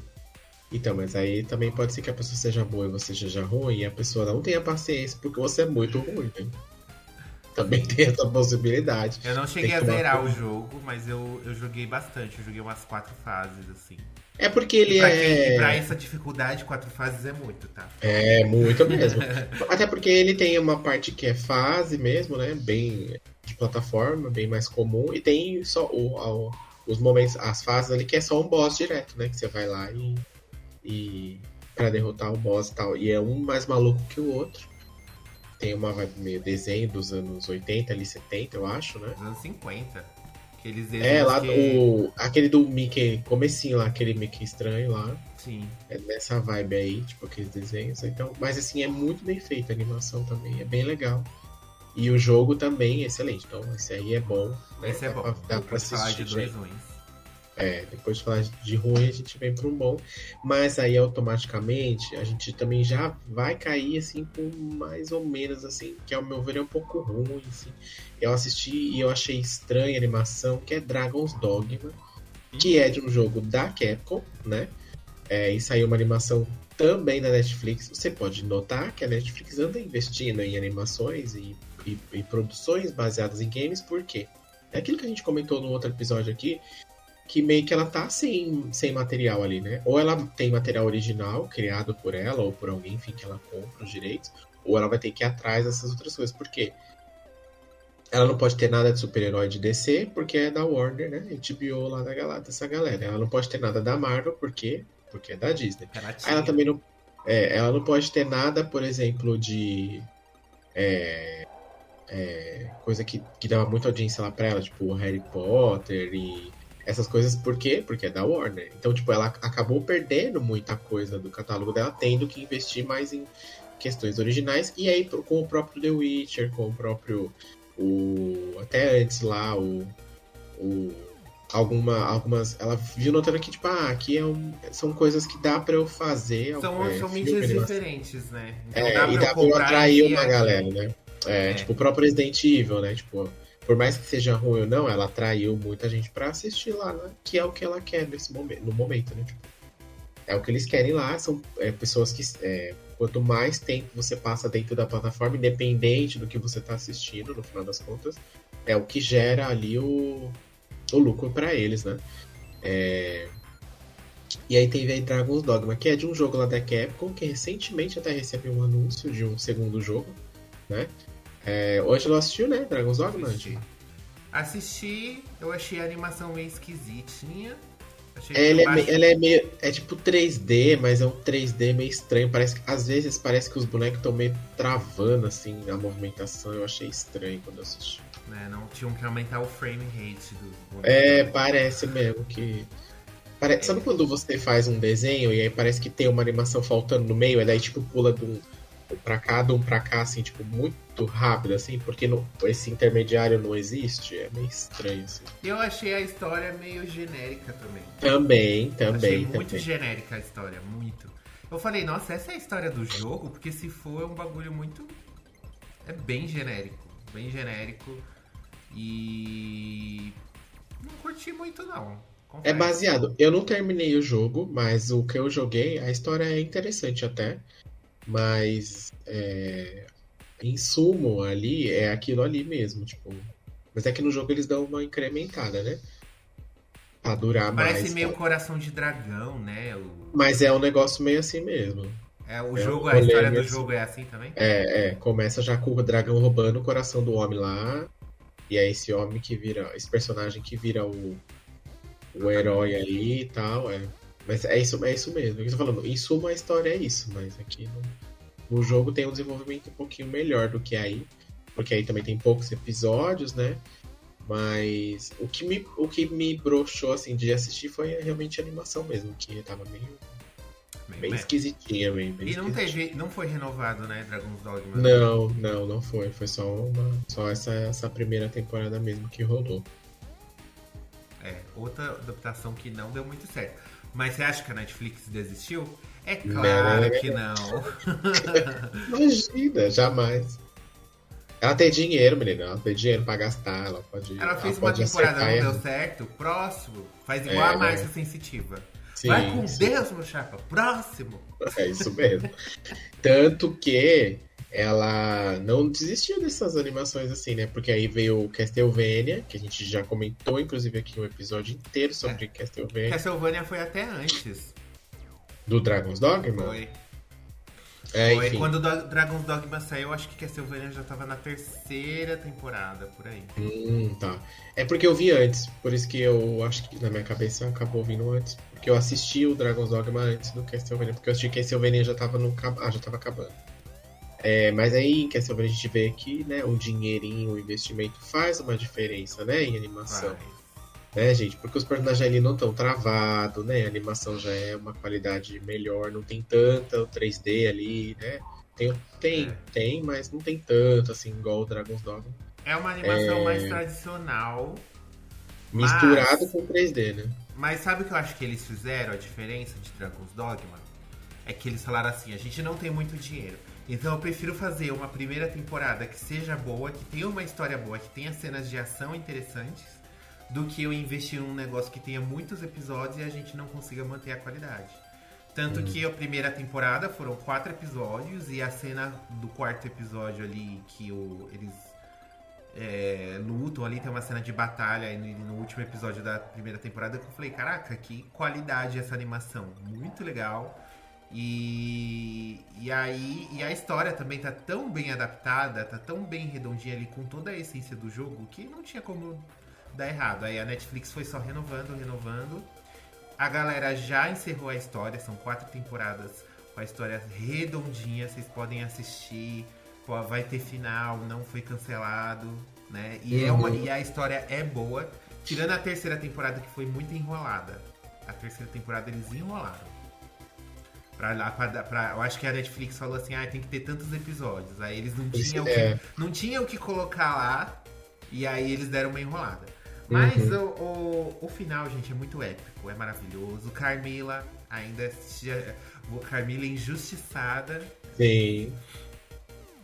Então, mas aí também pode ser que a pessoa seja boa e você seja ruim, e a pessoa não tenha paciência porque você é muito ruim, né? Também tem essa possibilidade. Eu não cheguei a zerar o jogo, mas eu, eu joguei bastante. Eu joguei umas quatro fases, assim. É porque ele pra é. Quem, pra essa dificuldade, quatro fases é muito, tá? É, muito mesmo. Até porque ele tem uma parte que é fase mesmo, né? Bem de plataforma, bem mais comum, e tem só o, o, os momentos, as fases ali que é só um boss direto, né? Que você vai lá e. e para derrotar o boss e tal. E é um mais maluco que o outro. Tem uma vibe meio desenho dos anos 80, ali 70, eu acho, né? Dos anos 50. Aqueles é, lá que... o, aquele do Mickey, comecinho lá, aquele Mickey estranho lá. Sim. É nessa vibe aí, tipo aqueles desenhos. Então, mas assim, é muito bem feita a animação também, é bem legal. E o jogo também é excelente. Então, esse aí é bom. Né? Esse é bom. Dá pra, dá pra assistir. Dois ruins. É, depois de falar de ruim, a gente vem para um bom. Mas aí automaticamente a gente também já vai cair assim com mais ou menos assim, que ao meu ver é um pouco ruim. Assim. Eu assisti e eu achei estranha a animação, que é Dragon's Dogma, que é de um jogo da Capcom, né? É, e saiu uma animação também da Netflix. Você pode notar que a Netflix anda investindo em animações e, e, e produções baseadas em games, por quê? É aquilo que a gente comentou no outro episódio aqui, que meio que ela tá sem, sem material ali, né? Ou ela tem material original criado por ela ou por alguém, enfim, que ela compra os direitos, ou ela vai ter que ir atrás dessas outras coisas. Por quê? Ela não pode ter nada de super-herói de DC, porque é da Warner, né? HBO lá da galera, dessa galera. Ela não pode ter nada da Marvel, por quê? Porque é da Disney. Ela, ela também não. É, ela não pode ter nada, por exemplo, de. É, é, coisa que, que dava muita audiência lá pra ela, tipo Harry Potter e essas coisas, por quê? Porque é da Warner. Então, tipo, ela acabou perdendo muita coisa do catálogo dela, tendo que investir mais em questões originais. E aí, com o próprio The Witcher, com o próprio. O, até antes lá, o. o alguma, algumas. Ela viu notando que, tipo, ah, aqui é um, são coisas que dá pra eu fazer. São, é, são mídias diferentes, né? Então, é, dá e dá pra eu atrair uma galera, né? É, é, tipo, o próprio Resident Evil, né? Tipo, por mais que seja ruim ou não, ela atraiu muita gente para assistir lá, né? Que é o que ela quer nesse momento, no momento, né? Tipo, é o que eles querem lá, são é, pessoas que. É, quanto mais tempo você passa dentro da plataforma, independente do que você está assistindo, no final das contas, é o que gera ali o, o lucro para eles, né? É... E aí tem Dragon's Dogma, que é de um jogo lá da Capcom, que recentemente até recebeu um anúncio de um segundo jogo, né? É, hoje não assistiu, né? Dragon's Dogma? Assisti. Assisti, eu achei a animação meio esquisitinha. É, ele é, meio, ela é meio. É tipo 3D, mas é um 3D meio estranho. Parece às vezes parece que os bonecos estão meio travando assim a movimentação. Eu achei estranho quando eu assisti. É, não tinham que aumentar o frame rate do boneco. É, parece mesmo que. Pare... É. Sabe quando você faz um desenho e aí parece que tem uma animação faltando no meio, e daí tipo pula de um pra cá, de um pra cá, assim, tipo, muito rápido, assim, porque no, esse intermediário não existe, é meio estranho, assim. Eu achei a história meio genérica também. Também, também. Achei muito também. genérica a história, muito. Eu falei, nossa, essa é a história do jogo, porque se for é um bagulho muito. É bem genérico. Bem genérico. E. Não curti muito, não. É baseado. Eu não terminei o jogo, mas o que eu joguei, a história é interessante até. Mas é, em sumo ali é aquilo ali mesmo, tipo. Mas é que no jogo eles dão uma incrementada, né? pra durar Parece mais. meio tá? coração de dragão, né? O, Mas é um negócio meio assim mesmo. é, o É, jogo, a história do jogo é assim também? É, é, começa já com o dragão roubando o coração do homem lá. E é esse homem que vira, esse personagem que vira o, o herói aí e tal. É. Mas é isso, é isso mesmo. É o eu tô falando. Em suma, a história é isso, mas aqui no, no jogo tem um desenvolvimento um pouquinho melhor do que aí. Porque aí também tem poucos episódios, né? Mas o que me, o que me broxou assim, de assistir foi realmente a animação mesmo, que tava meio, bem meh. esquisitinha, bem, bem E não teve, não foi renovado, né, Dragon's Dogma? Não, não, não foi. Foi só uma. Só essa, essa primeira temporada mesmo que rolou. É, outra adaptação que não deu muito certo. Mas você acha que a Netflix desistiu? É claro que não. Imagina, jamais. Ela tem dinheiro, menina. Ela tem dinheiro pra gastar. Ela pode. Ela fez uma pode temporada, não acertar deu certo. Próximo. Faz igual É, a Márcia né? Sensitiva. Sim, Vai com sim. Deus, meu chapa. Próximo. É isso mesmo. Tanto que ela não desistiu dessas animações assim, né? Porque aí veio o Castlevania, que a gente já comentou, inclusive, aqui um episódio inteiro sobre Castlevania. Castlevania foi até antes. Do Dragon's Dogma? Foi. É, Foi. enfim. Quando o Do- Dragon's Dogma saiu, eu acho que Castlevania já tava na terceira temporada, por aí. Hum, tá. É porque eu vi antes, por isso que eu acho que na minha cabeça acabou vindo antes. Porque eu assisti o Dragon's Dogma antes do Castlevania, porque eu assisti que Castlevania já tava no ah, já tava acabando. É, mas aí em Castlevania a gente vê que, né, um dinheirinho, um investimento faz uma diferença, né, em animação. Né, gente? Porque os personagens ali não estão travados, né? A animação já é uma qualidade melhor, não tem tanta o 3D ali, né? Tem, tem, É. tem, mas não tem tanto, assim, igual o Dragon's Dogma. É uma animação É. mais tradicional. Mas- Misturado com 3D, né? Mas sabe o que eu acho que eles fizeram a diferença de Dragon's Dogma? É que eles falaram assim, a gente não tem muito dinheiro. Então eu prefiro fazer uma primeira temporada que seja boa, que tenha uma história boa, que tenha cenas de ação interessantes, do que eu investir num negócio que tenha muitos episódios e a gente não consiga manter a qualidade. Tanto que a primeira temporada foram quatro episódios e a cena do quarto episódio ali que o, eles é, lutam ali, tem uma cena de batalha no, no último episódio da primeira temporada que eu falei, caraca, que qualidade essa animação, muito legal. E, e aí, e a história também tá tão bem adaptada, tá tão bem redondinha ali com toda a essência do jogo que não tinha como dar errado. Aí a Netflix foi só renovando, renovando. A galera já encerrou a história, são quatro temporadas com a história redondinha, vocês podem assistir. Pô, vai ter final, não foi cancelado, né? E, é uma, Uhum. e a história é boa, tirando a terceira temporada que foi muito enrolada. A terceira temporada eles enrolaram. Pra lá, pra, pra- eu acho que a Netflix falou assim, ah, tem que ter tantos episódios. Aí eles não tinham, é. que, não tinham o que colocar lá, e aí eles deram uma enrolada. Mas Uhum. o, o, o final, gente, é muito épico, é maravilhoso. Carmila ainda. Carmila injustiçada, Sim,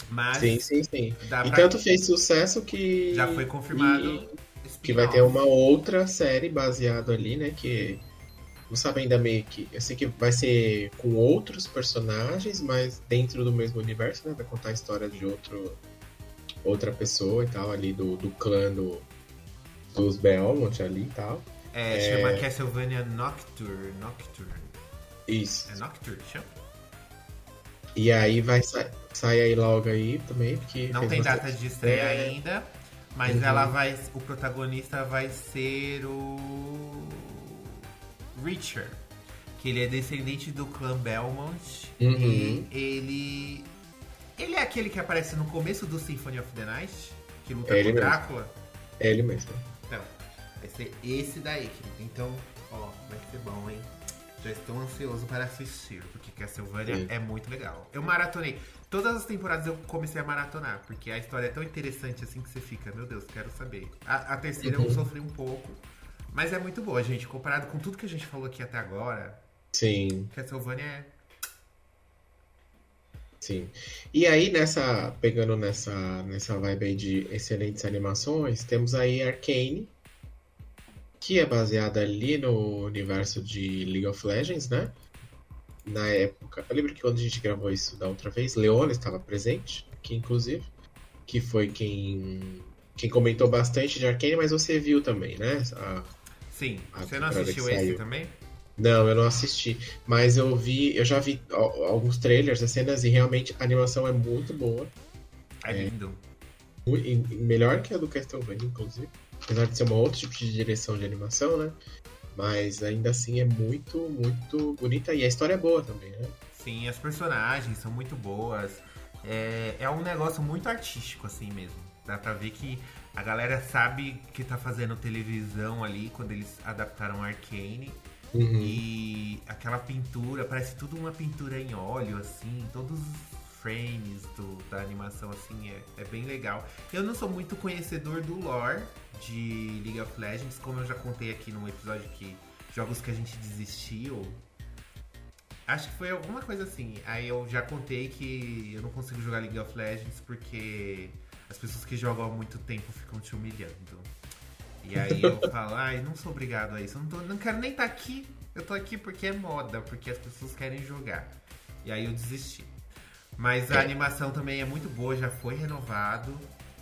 mas sim, sim, sim. dá E tanto fez sucesso que. já foi confirmado. e- que vai ter uma outra série baseada ali, né? Que. Não sabe ainda meio que. Eu sei que vai ser com outros personagens, mas dentro do mesmo universo, né? Vai contar a história de outro. Outra pessoa e tal, ali do, do clã do, dos Belmont ali e tal. É, chama Castlevania Nocturne. Nocturne. Isso. É Nocturne, chama? E aí vai sa sair aí logo aí também, porque. Não tem data de estreia É. ainda, mas Uhum. ela vai. O protagonista vai ser o. Richard. Que ele é descendente do clã Belmont. Uhum. E ele. Ele é aquele que aparece no começo do Symphony of the Night, que luta É com mesmo. Drácula. É ele mesmo. Então, vai ser esse daí, querido. Então, ó, vai ser bom, hein? Já estou ansioso para assistir, porque Castlevania Sim. é muito legal. Eu maratonei. Todas as temporadas eu comecei a maratonar, porque a história é tão interessante assim que você fica, meu Deus, quero saber. A, a terceira eu Uhum. sofri um pouco, mas é muito boa, gente. Comparado com tudo que a gente falou aqui até agora, Sim. Castlevania é. Sim. E aí, nessa, pegando nessa, nessa vibe aí de excelentes animações, temos aí Arcane, que é baseada ali no universo de League of Legends, né? Na época, eu lembro que quando a gente gravou isso da outra vez, Leona estava presente, aqui inclusive, que foi quem, quem comentou bastante de Arcane, mas você viu também, né? A- Sim. Você não assistiu esse também? Não, eu não assisti. Mas eu vi, eu já vi alguns trailers, as cenas, e realmente a animação é muito boa. É lindo. E- e Melhor que a do Castlevania, inclusive. Apesar de ser um outro tipo de direção de animação, né? Mas ainda assim é muito, muito bonita. E a história é boa também, né? Sim, as personagens são muito boas. É, é um negócio muito artístico, assim mesmo. Dá pra ver que a galera sabe que tá fazendo televisão ali quando eles adaptaram Arcane. Uhum. E aquela pintura, parece tudo uma pintura em óleo, assim, todos os frames do- da animação, assim, é, é bem legal. Eu não sou muito conhecedor do lore de League of Legends, como eu já contei aqui num episódio que jogos que a gente desistiu. Acho que foi alguma coisa assim. Aí eu já contei que eu não consigo jogar League of Legends porque as pessoas que jogam há muito tempo ficam te humilhando. E aí eu falo, ai, não sou obrigado a isso. Eu não, tô- não quero nem estar aqui. Eu tô aqui porque é moda, porque as pessoas querem jogar. E aí eu desisti. Mas a É. animação também é muito boa, já foi renovado.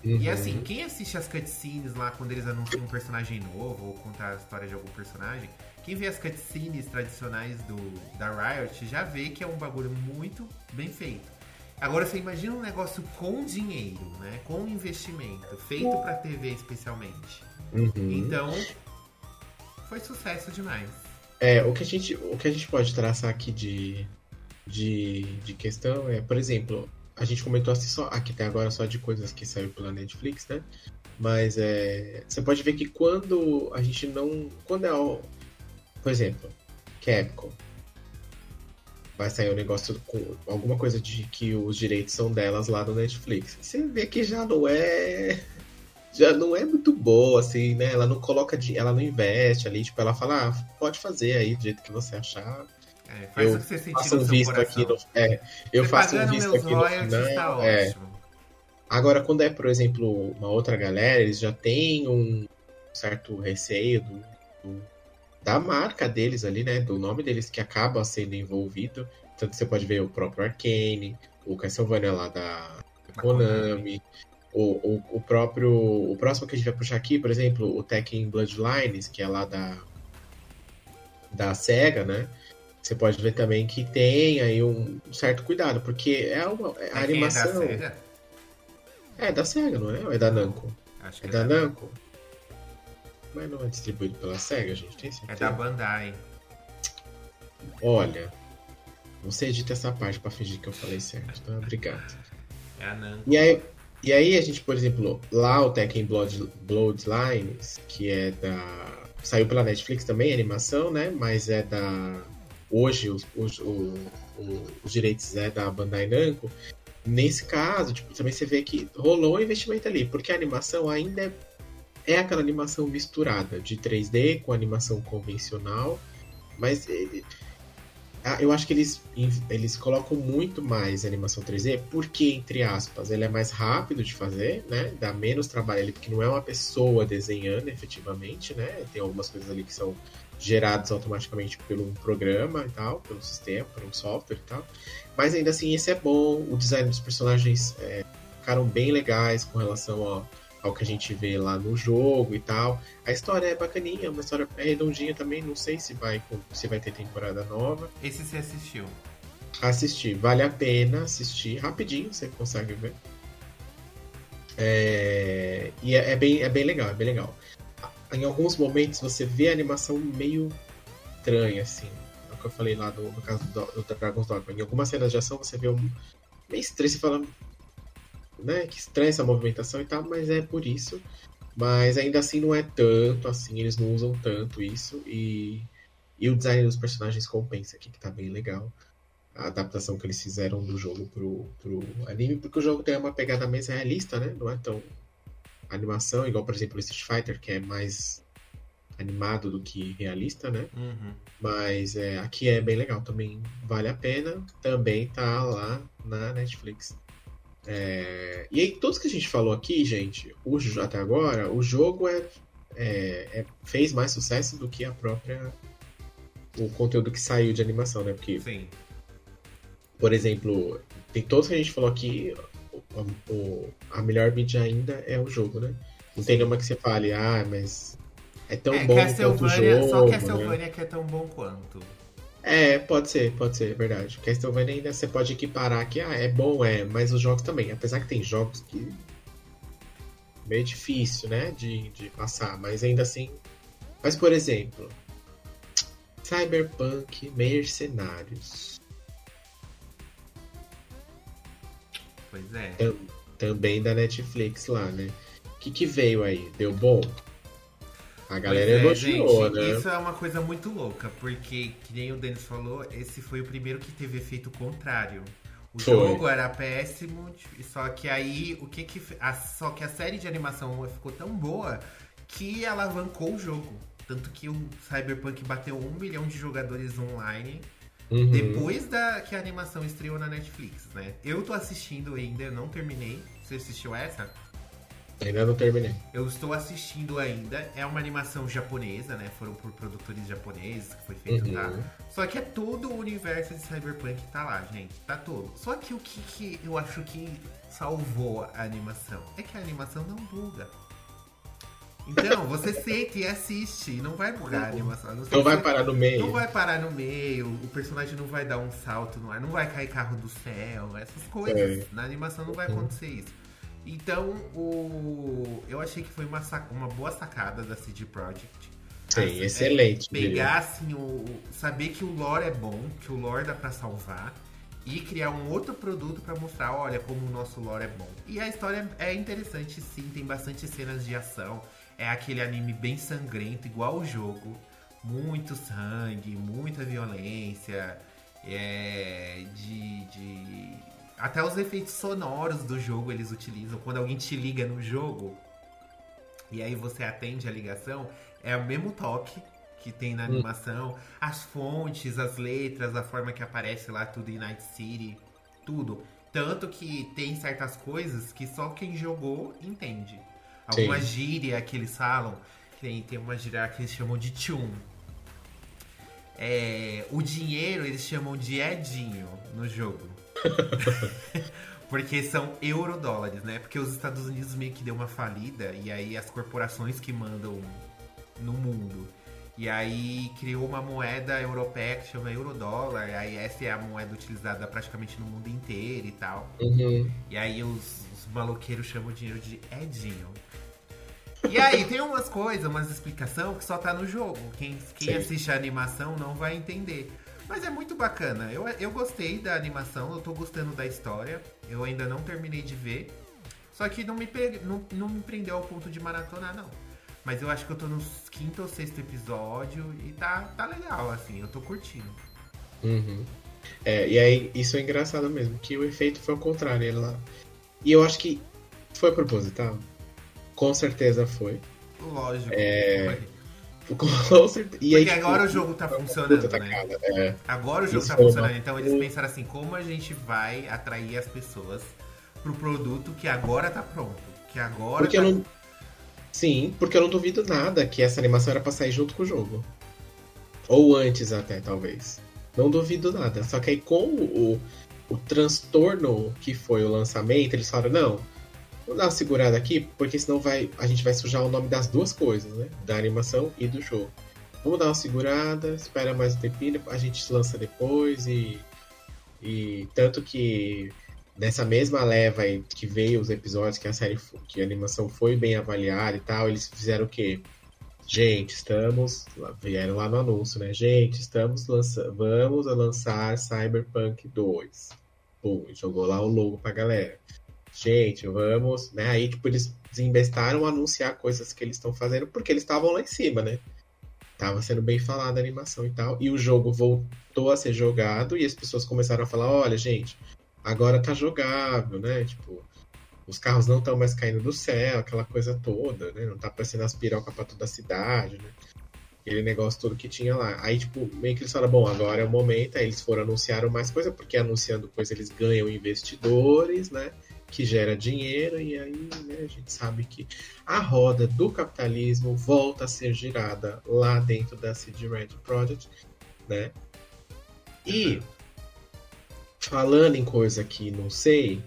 Uhum. E assim, quem assiste as cutscenes lá quando eles anunciam um personagem novo ou contar a história de algum personagem, quem vê as cutscenes tradicionais do, da Riot já vê que é um bagulho muito bem feito. Agora você imagina um negócio com dinheiro, né? Com investimento, feito pra TV especialmente. Uhum. Então, foi sucesso demais. É, o que a gente, o que a gente pode traçar aqui de, de, de questão é, por exemplo, a gente comentou assim só aqui até agora só de coisas que saiu pela Netflix, né? Mas é, você pode ver que quando a gente não, quando é, o- por exemplo, Capcom vai sair um negócio com alguma coisa de que os direitos são delas lá no Netflix. Você vê que já não é já não é muito boa, assim, né? Ela não coloca, de, ela não investe ali, tipo, ela fala, ah, pode fazer aí do jeito que você achar. É, faz Eu o que você sentir no um visto coração. aqui no, é, eu Você faço um visto aqui no royalties, tá final. É. Agora, quando é, por exemplo, uma outra galera, eles já têm um certo receio do, do- da marca deles ali, né? Do nome deles que acaba sendo envolvido. Tanto você pode ver o próprio Arcane, o Castlevania lá da Da Konami, o, o, o próprio. O próximo que a gente vai puxar aqui, por exemplo, o Tekken Bloodlines, que é lá da. Da SEGA, né? Você pode ver também que tem aí um certo cuidado, porque é uma, é a É quem é da animação. SEGA? É da SEGA, não é? Ou é da Namco? Acho que É da Namco? Mas não é distribuído pela SEGA, gente, tem É certeza? da Bandai. Olha, você edita essa parte pra fingir que eu falei certo, tá? Obrigado. É a Namco. E aí, e aí a gente, por exemplo, lá o Tekken Blood, Bloodlines, que é da... Saiu pela Netflix também, animação, né? Mas é da... Hoje os, os, o- o- os direitos é da Bandai Namco. Nesse caso, tipo, também você vê que rolou um investimento ali, porque a animação ainda é, é aquela animação misturada de 3D com animação convencional, mas ele- ah, eu acho que eles, eles colocam muito mais animação 3D, porque, entre aspas, ele é mais rápido de fazer, né? Dá menos trabalho ali, porque não é uma pessoa desenhando efetivamente, né? Tem algumas coisas ali que são geradas automaticamente pelo programa e tal, pelo sistema, um software e tal. Mas ainda assim, esse é bom. O design dos personagens é, ficaram bem legais com relação ao, ao que a gente vê lá no jogo e tal. A história é bacaninha, uma história é redondinha também. Não sei se vai, se vai ter temporada nova. Esse você assistiu. Assistir, vale a pena assistir rapidinho, você consegue ver. É, e é, é bem, é bem legal, é bem legal. Em alguns momentos você vê a animação meio estranha, assim. É o que eu falei lá no, no caso do, do Dragon's Dogma. Em algumas cenas de ação você vê um meio estranho, você fala, né, que estranha essa movimentação e tal, mas é por isso. Mas ainda assim não é tanto, assim, eles não usam tanto isso. E, e o design dos personagens compensa aqui, que tá bem legal a adaptação que eles fizeram do jogo pro, pro anime, porque o jogo tem uma pegada mais realista, né? Não é tão animação, igual, por exemplo, o Street Fighter, que é mais animado do que realista, né? Uhum. Mas é, aqui é bem legal, também vale a pena, também tá lá na Netflix. É, e aí, todos que a gente falou aqui, gente, o, até agora, o jogo é, é- é- fez mais sucesso do que a própria. o conteúdo que saiu de animação, né? Porque Sim. por exemplo, tem todos que a gente falou aqui, o- o- a melhor mídia ainda é o jogo, né? Não tem nenhuma que você fale, ah, mas é tão é, bom quanto o jogo. Só né? Castlevania né? que é tão bom quanto. É, pode ser, pode ser, é verdade. Castlevania ainda você pode equiparar que ah, é bom, é, mas os jogos também. Apesar que tem jogos que. meio difícil, né? De, de passar, mas ainda assim. Mas, por exemplo, Cyberpunk Mercenários. Pois é. Tam, também da Netflix lá, né? O que, que veio aí? Deu bom? A galera é, elogiou, gente, né? Isso é uma coisa muito louca, porque, que nem o Denis falou, esse foi o primeiro que teve efeito contrário. O foi. jogo era péssimo, só que aí o que que. A, só que a série de animação ficou tão boa que alavancou o jogo. Tanto que o Cyberpunk bateu um milhão de jogadores online uhum. depois da que a animação estreou na Netflix, né? Eu tô assistindo ainda, eu não terminei. Você assistiu essa? Ainda não terminei. Eu estou assistindo ainda. É uma animação japonesa, né? Foram por produtores japoneses que foi feito uhum. lá. Só que é todo o universo de Cyberpunk que tá lá, gente. Tá todo. Só que o que, que eu acho que salvou a animação é que a animação não buga. Então, você sente e assiste. Não vai bugar a animação. Não, não vai parar no meio. Não vai parar no meio. O personagem não vai dar um salto no ar. Não vai cair carro do céu. Essas coisas. É. Na animação não vai acontecer isso. Então, o... eu achei que foi uma, sac... uma boa sacada da CD Projekt. Sim, assim, excelente. É, pegar assim, o... saber que o lore é bom, que o lore dá pra salvar e criar um outro produto para mostrar, olha como o nosso lore é bom. E a história é interessante sim, tem bastante cenas de ação. É aquele anime bem sangrento, igual o jogo. Muito sangue, muita violência, é, de, de até os efeitos sonoros do jogo eles utilizam. Quando alguém te liga no jogo e aí você atende a ligação, é o mesmo toque que tem na hum. animação. As fontes, as letras, a forma que aparece lá tudo em Night City, tudo. Tanto que tem certas coisas que só quem jogou entende. Alguma Sim. gíria que eles falam. Tem, tem uma gíria que eles chamam de tune. É, o dinheiro eles chamam de Edinho no jogo. Porque são eurodólares, né? Porque os Estados Unidos meio que deu uma falida e aí as corporações que mandam no mundo. E aí criou uma moeda europeia que chama eurodólar. Aí essa é a moeda utilizada praticamente no mundo inteiro e tal. Uhum. E aí os, os maloqueiros chamam o dinheiro de edinho. E aí tem umas coisas, umas explicações que só tá no jogo. Quem, quem assiste a animação não vai entender. Mas é muito bacana. Eu, eu gostei da animação, eu tô gostando da história. Eu ainda não terminei de ver. Só que não me, não, não me prendeu ao ponto de maratonar, não. Mas eu acho que eu tô no quinto ou sexto episódio e tá, tá legal, assim, eu tô curtindo. Uhum. É, e aí isso é engraçado mesmo, que o efeito foi ao contrário lá. E eu acho que foi proposital. Com certeza foi. Lógico. É... Foi. Com certeza. E Porque aí, agora tipo, o jogo tá funcionando, né? É. Agora o jogo Isso tá funcionando. Uma... Então eles pensaram assim, como a gente vai atrair as pessoas pro produto que agora tá pronto. Que agora porque tá... eu não... Sim, porque eu não duvido nada que essa animação era pra sair junto com o jogo. Ou antes até, talvez. Não duvido nada. Só que aí com o, o transtorno que foi o lançamento, eles falaram, não, Vamos dar uma segurada aqui, porque senão vai, a gente vai sujar o nome das duas coisas, né? Da animação e do jogo. Vamos dar uma segurada, espera mais um tempinho, a gente lança depois e. E tanto que nessa mesma leva aí que veio os episódios que a série que a animação foi bem avaliada e tal, eles fizeram o quê? Gente, estamos. Vieram lá no anúncio, né? Gente, estamos lançando. Vamos lançar Cyberpunk 2. Pum, jogou lá o logo pra galera gente, vamos, né? Aí, tipo, eles desinvestaram anunciar coisas que eles estão fazendo porque eles estavam lá em cima, né? Tava sendo bem falada a animação e tal. E o jogo voltou a ser jogado e as pessoas começaram a falar: olha, gente, agora tá jogável, né? Tipo, os carros não estão mais caindo do céu, aquela coisa toda, né? Não tá aparecendo as pirocas pra toda a cidade, né? Aquele negócio todo que tinha lá. Aí, tipo, meio que eles falaram, bom, agora é o momento, aí eles foram anunciaram mais coisa, porque anunciando coisa eles ganham investidores, né? Que gera dinheiro, e aí né, a gente sabe que a roda do capitalismo volta a ser girada lá dentro da CD Red Project, né? E falando em coisa que não sei,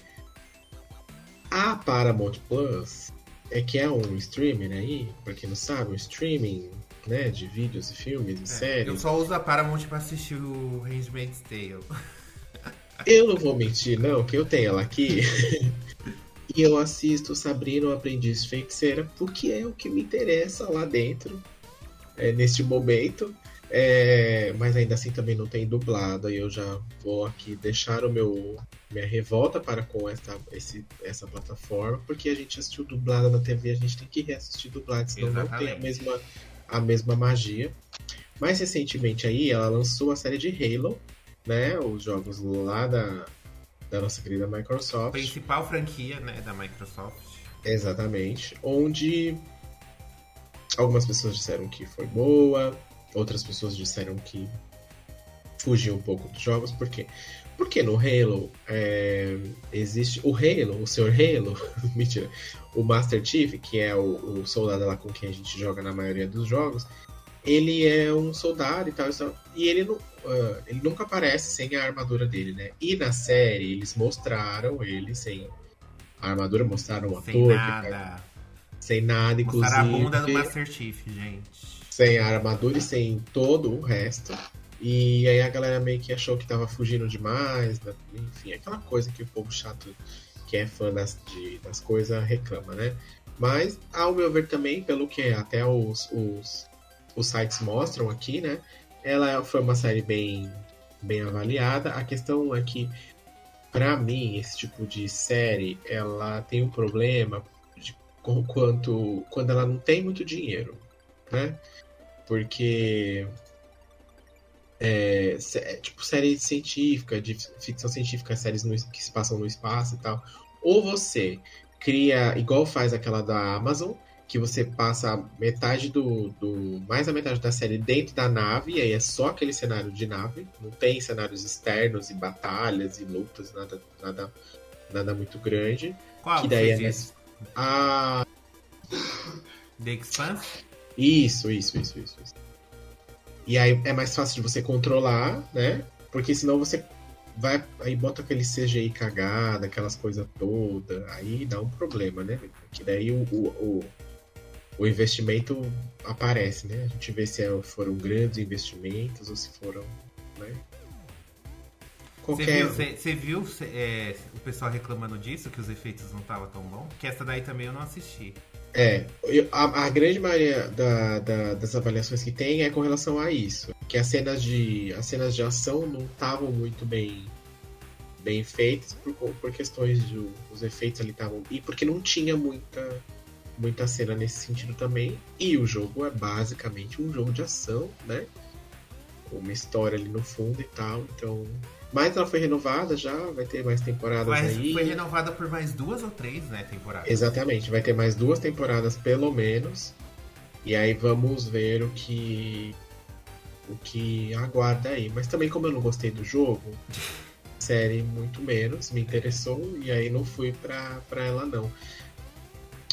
a Paramount Plus é que é um streamer aí, pra quem não sabe, um streaming, né, de vídeos e filmes e É, séries. Eu só uso a Paramount pra assistir o Handmaid's Tale. Eu não vou mentir, não, que eu tenho ela aqui. e eu assisto Sabrina, o Aprendiz Feiticeira, porque é o que me interessa lá dentro, é, neste momento. É, mas ainda assim também não tem dublado, e eu já vou aqui deixar o meu minha revolta para com essa, esse, essa plataforma, porque a gente assistiu dublada na TV, a gente tem que reassistir dublado, senão não tem a Exatamente. mesma, a mesma magia. Mais recentemente aí, ela lançou a série de Halo, né? Os jogos lá da, da nossa querida Microsoft. Principal franquia, né, da Microsoft. Exatamente. Onde algumas pessoas disseram que foi boa, outras pessoas disseram que fugiu um pouco dos jogos. Por quê? Porque no Halo é, existe o Halo, o Sr. Halo, mentira, o Master Chief, que é o, o soldado lá com quem a gente joga na maioria dos jogos, ele é um soldado e tal, e tal, e ele, não, ah, ele nunca aparece sem a armadura dele, né? E na série eles mostraram ele sem a armadura, mostraram o Sem ator, nada. sem nada, inclusive. Mostrar a bunda do Master Chief, gente. Sem a armadura e sem todo o resto. E aí a galera meio que achou que tava fugindo demais. né? Enfim, aquela coisa que o povo chato que é fã das, de- das coisas reclama, né? Mas, ao meu ver também, pelo que até os, os, os sites mostram aqui, né? Ela foi uma série bem, bem avaliada. A questão é que, pra mim, esse tipo de série, ela tem um problema de com- quanto quando ela não tem muito dinheiro, né? Porque é, é, tipo série científica, de ficção científica, séries no- que se passam no espaço e tal. Ou você cria, igual faz aquela da Amazon, que você passa metade do, do. mais da metade da série dentro da nave, e aí é só aquele cenário de nave. Não tem cenários externos e batalhas e lutas, nada, nada, nada muito grande. Qual Que daí é isso? Ah, The Expanse? Isso, isso, isso, isso, isso. E aí é mais fácil de você controlar, né? Porque senão você vai aí bota aquele CGI cagado, aquelas coisas todas, aí dá um problema, né? Que daí o, o, o, o investimento aparece, né? A gente vê se é- foram grandes investimentos ou se foram, né? Você Qualquer. viu, você- viu cê- é, o pessoal reclamando disso, que os efeitos não estavam tão bons? Que essa daí também eu não assisti. É, a, a grande maioria da- da- das avaliações que tem é com relação a isso. Que as cenas de, as cenas de ação não estavam muito bem, bem feitas por, por questões de os efeitos ali estavam. E porque não tinha muita, muita cena nesse sentido também. E o jogo é basicamente um jogo de ação, né? Uma história ali no fundo e tal. Então. Mas ela foi renovada já, vai ter mais temporadas Mas aí. foi renovada por mais duas ou três, né, temporadas. Exatamente, vai ter mais duas temporadas pelo menos. E aí vamos ver o que o que aguarda aí. Mas também como eu não gostei do jogo, série muito menos, me interessou e aí não fui pra, pra ela não.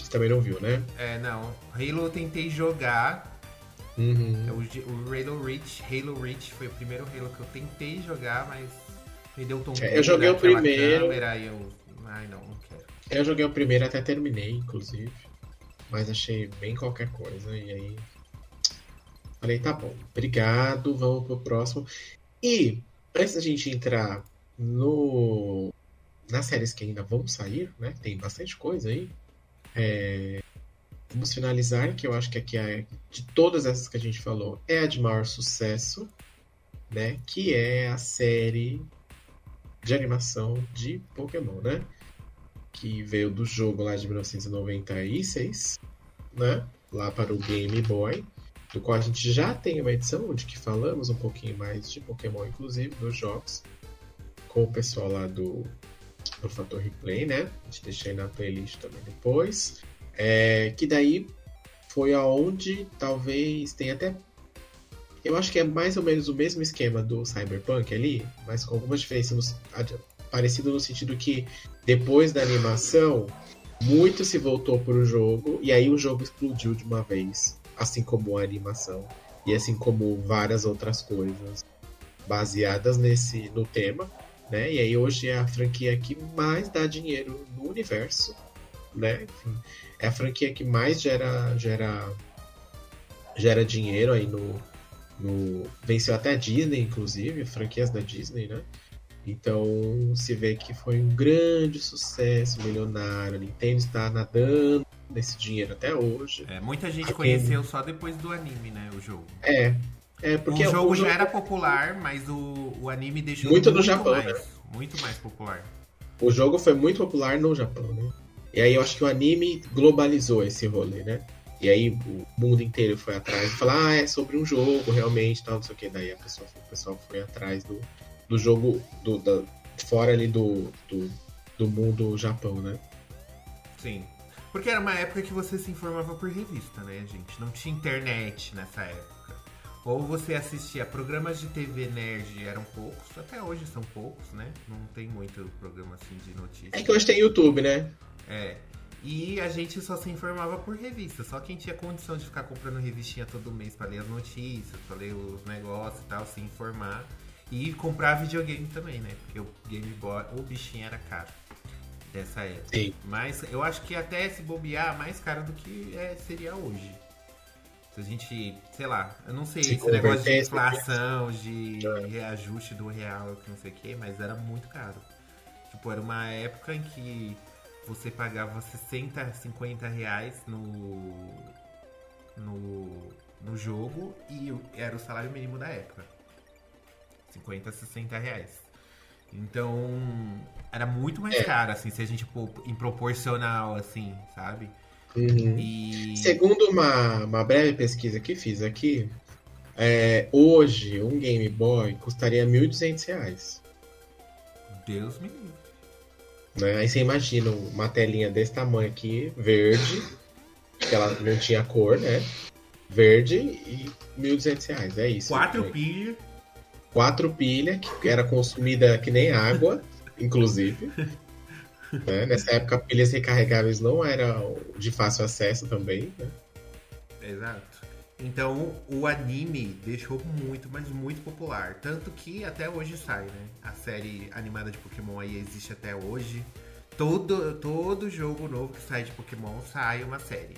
Você também não viu, né? É, não. Halo eu tentei jogar. Uhum. O, G- o Halo Reach, Halo Reach foi o primeiro Halo que eu tentei jogar, mas me deu tom É, eu joguei o primeiro. câmera e eu. Ai não, não quero. Eu joguei o primeiro até terminei, inclusive. Mas achei bem qualquer coisa. E aí. Falei, tá bom. Obrigado, vamos pro próximo. E antes da gente entrar no. Nas séries que ainda vão sair, né? Tem bastante coisa aí. É, Vamos finalizar, que eu acho que aqui é de todas essas que a gente falou, é a de maior sucesso, né? Que é a série de animação de Pokémon, né? que veio do jogo lá de 1996, né? Lá para o Game Boy, do qual a gente já tem uma edição onde que falamos um pouquinho mais de Pokémon, inclusive, dos jogos, com o pessoal lá do, do Fator Replay, né? A gente deixa aí na playlist também depois. É, que daí foi aonde talvez tenha até. Eu acho que é mais ou menos o mesmo esquema do Cyberpunk ali, mas com algumas diferenças parecido no sentido que depois da animação, muito se voltou para o jogo e aí o jogo explodiu de uma vez, assim como a animação e assim como várias outras coisas baseadas nesse no tema, né? E aí hoje é a franquia que mais dá dinheiro no universo, né? Enfim, é a franquia que mais gera, gera, gera dinheiro aí no, no. Venceu até a Disney, inclusive, franquias da Disney, né? Então se vê que foi um grande sucesso milionário. A Nintendo está nadando nesse dinheiro até hoje. É, muita gente conheceu só depois do anime, né? O jogo. É. É, porque o jogo, o jogo já era popular, mas o, o anime deixou muito, muito no Japão, mais, né? muito mais popular. O jogo foi muito popular no Japão, né? E aí eu acho que o anime globalizou esse rolê, né? E aí o mundo inteiro foi atrás e falou, ah, é sobre um jogo, realmente, tal, não sei o que. Daí a pessoa, o pessoal foi atrás do, do jogo do, da, fora ali do, do, do mundo Japão, né? Sim. Porque era uma época que você se informava por revista, né, gente? Não tinha internet nessa época. Ou você assistia programas de TV nerd, eram poucos, até hoje são poucos, né? Não tem muito programa assim de notícias. É que hoje tem YouTube, né? É. E a gente só se informava por revista. Só quem tinha condição de ficar comprando revistinha todo mês para ler as notícias, para ler os negócios e tal, se informar. E comprar videogame também, né? Porque o Game Boy, o bichinho era caro dessa época. Sim. Mas eu acho que até se bobear, mais caro do que é, seria hoje. Se a gente, sei lá, eu não sei Se esse negócio de converter, inflação, de reajuste do real, que não sei o que, mas era muito caro. Tipo, era uma época em que você pagava 60, 50 reais no, no, no jogo e era o salário mínimo da época. 50, 60 reais. Então, era muito mais É. caro, assim, se a gente pôr em proporcional, assim, sabe? Uhum. E. Segundo uma, uma breve pesquisa que fiz aqui, é, hoje um Game Boy custaria 1.200 reais. Deus me livre. Né? Aí você imagina uma telinha desse tamanho aqui, verde, que ela não tinha cor, né? Verde e 1.200 reais. É isso. Quatro É. pilhas. Quatro pilhas, que era consumida que nem água, inclusive. né? Nessa época, pilhas recarregáveis não eram de fácil acesso também. Né? Exato. Então o anime deixou muito, mas muito popular. Tanto que até hoje sai, né? A série animada de Pokémon aí existe até hoje. Todo, todo jogo novo que sai de Pokémon sai uma série.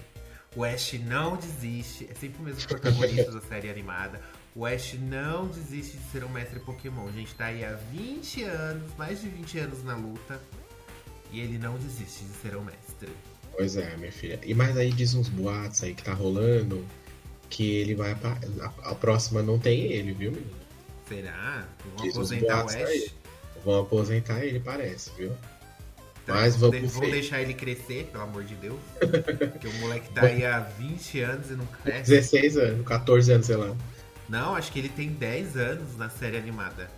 O Ash não desiste, é sempre o mesmo protagonista da série animada. O Ash não desiste de ser um mestre Pokémon. A gente tá aí há 20 anos, mais de 20 anos na luta. E ele não desiste de ser um mestre. Pois é, minha filha. E mais aí diz uns boatos aí que tá rolando que ele vai. A, a próxima não tem ele, viu, menino? Será? Vão Diz aposentar o Ash? Vão aposentar ele, parece, viu? Tá, Mas vamos ver. deixar ele crescer, pelo amor de Deus. Porque o moleque tá aí há 20 anos e não cresce. 16 anos, 14 anos, sei lá. Não, acho que ele tem 10 anos na série animada.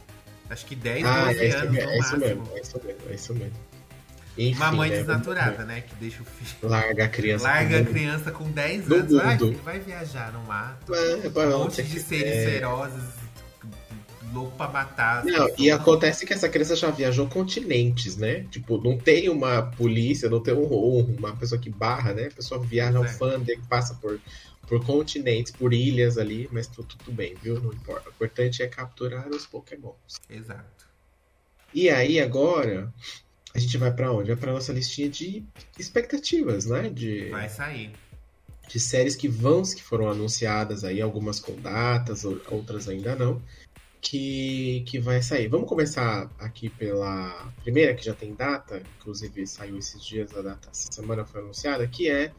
Acho que 10, Ah, 12 é anos mesmo, no é isso máximo. mesmo, é isso mesmo, é isso mesmo. Enfim, Uma mãe né, desnaturada, né? Que deixa o filho. Larga a criança. Larga a criança com 10 No anos. Ai, mundo. filho, vai viajar no mato. É, pra Um monte de quiser. seres ferozes, louco pra matar. Não, e acontece que essa criança já viajou continentes, né? Tipo, não tem uma polícia, não tem um, um- uma pessoa que barra, né? A pessoa viaja Pois é. alfândega, passa por, por continentes, por ilhas ali, mas tudo, tudo bem, viu? Não importa. O importante é capturar os pokémons. Exato. E aí, agora, a gente vai pra onde? Vai pra nossa listinha de expectativas, né? De, Vai sair. de séries que vão, que foram anunciadas aí, algumas com datas, ou- outras ainda não, que, que vai sair. Vamos começar aqui pela primeira, que já tem data, inclusive saiu esses dias, a data essa semana foi anunciada, que é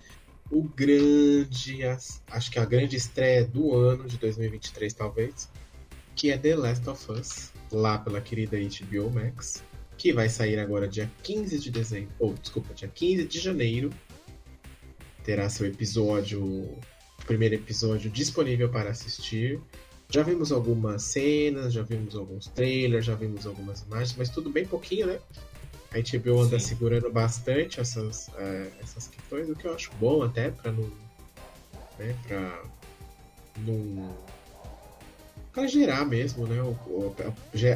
o grande, acho que a grande estreia do ano de 2023, talvez, que é The Last of Us, lá pela querida HBO Max, que vai sair agora dia 15 de dezembro, ou desculpa, dia 15 de janeiro, terá seu episódio, o primeiro episódio disponível para assistir. Já vimos algumas cenas, já vimos alguns trailers, já vimos algumas imagens, mas tudo bem pouquinho, né? A HBO anda Sim. segurando bastante essas, é, essas questões, o que eu acho bom até para não. Né, pra não. Pra gerar mesmo, né? O, o-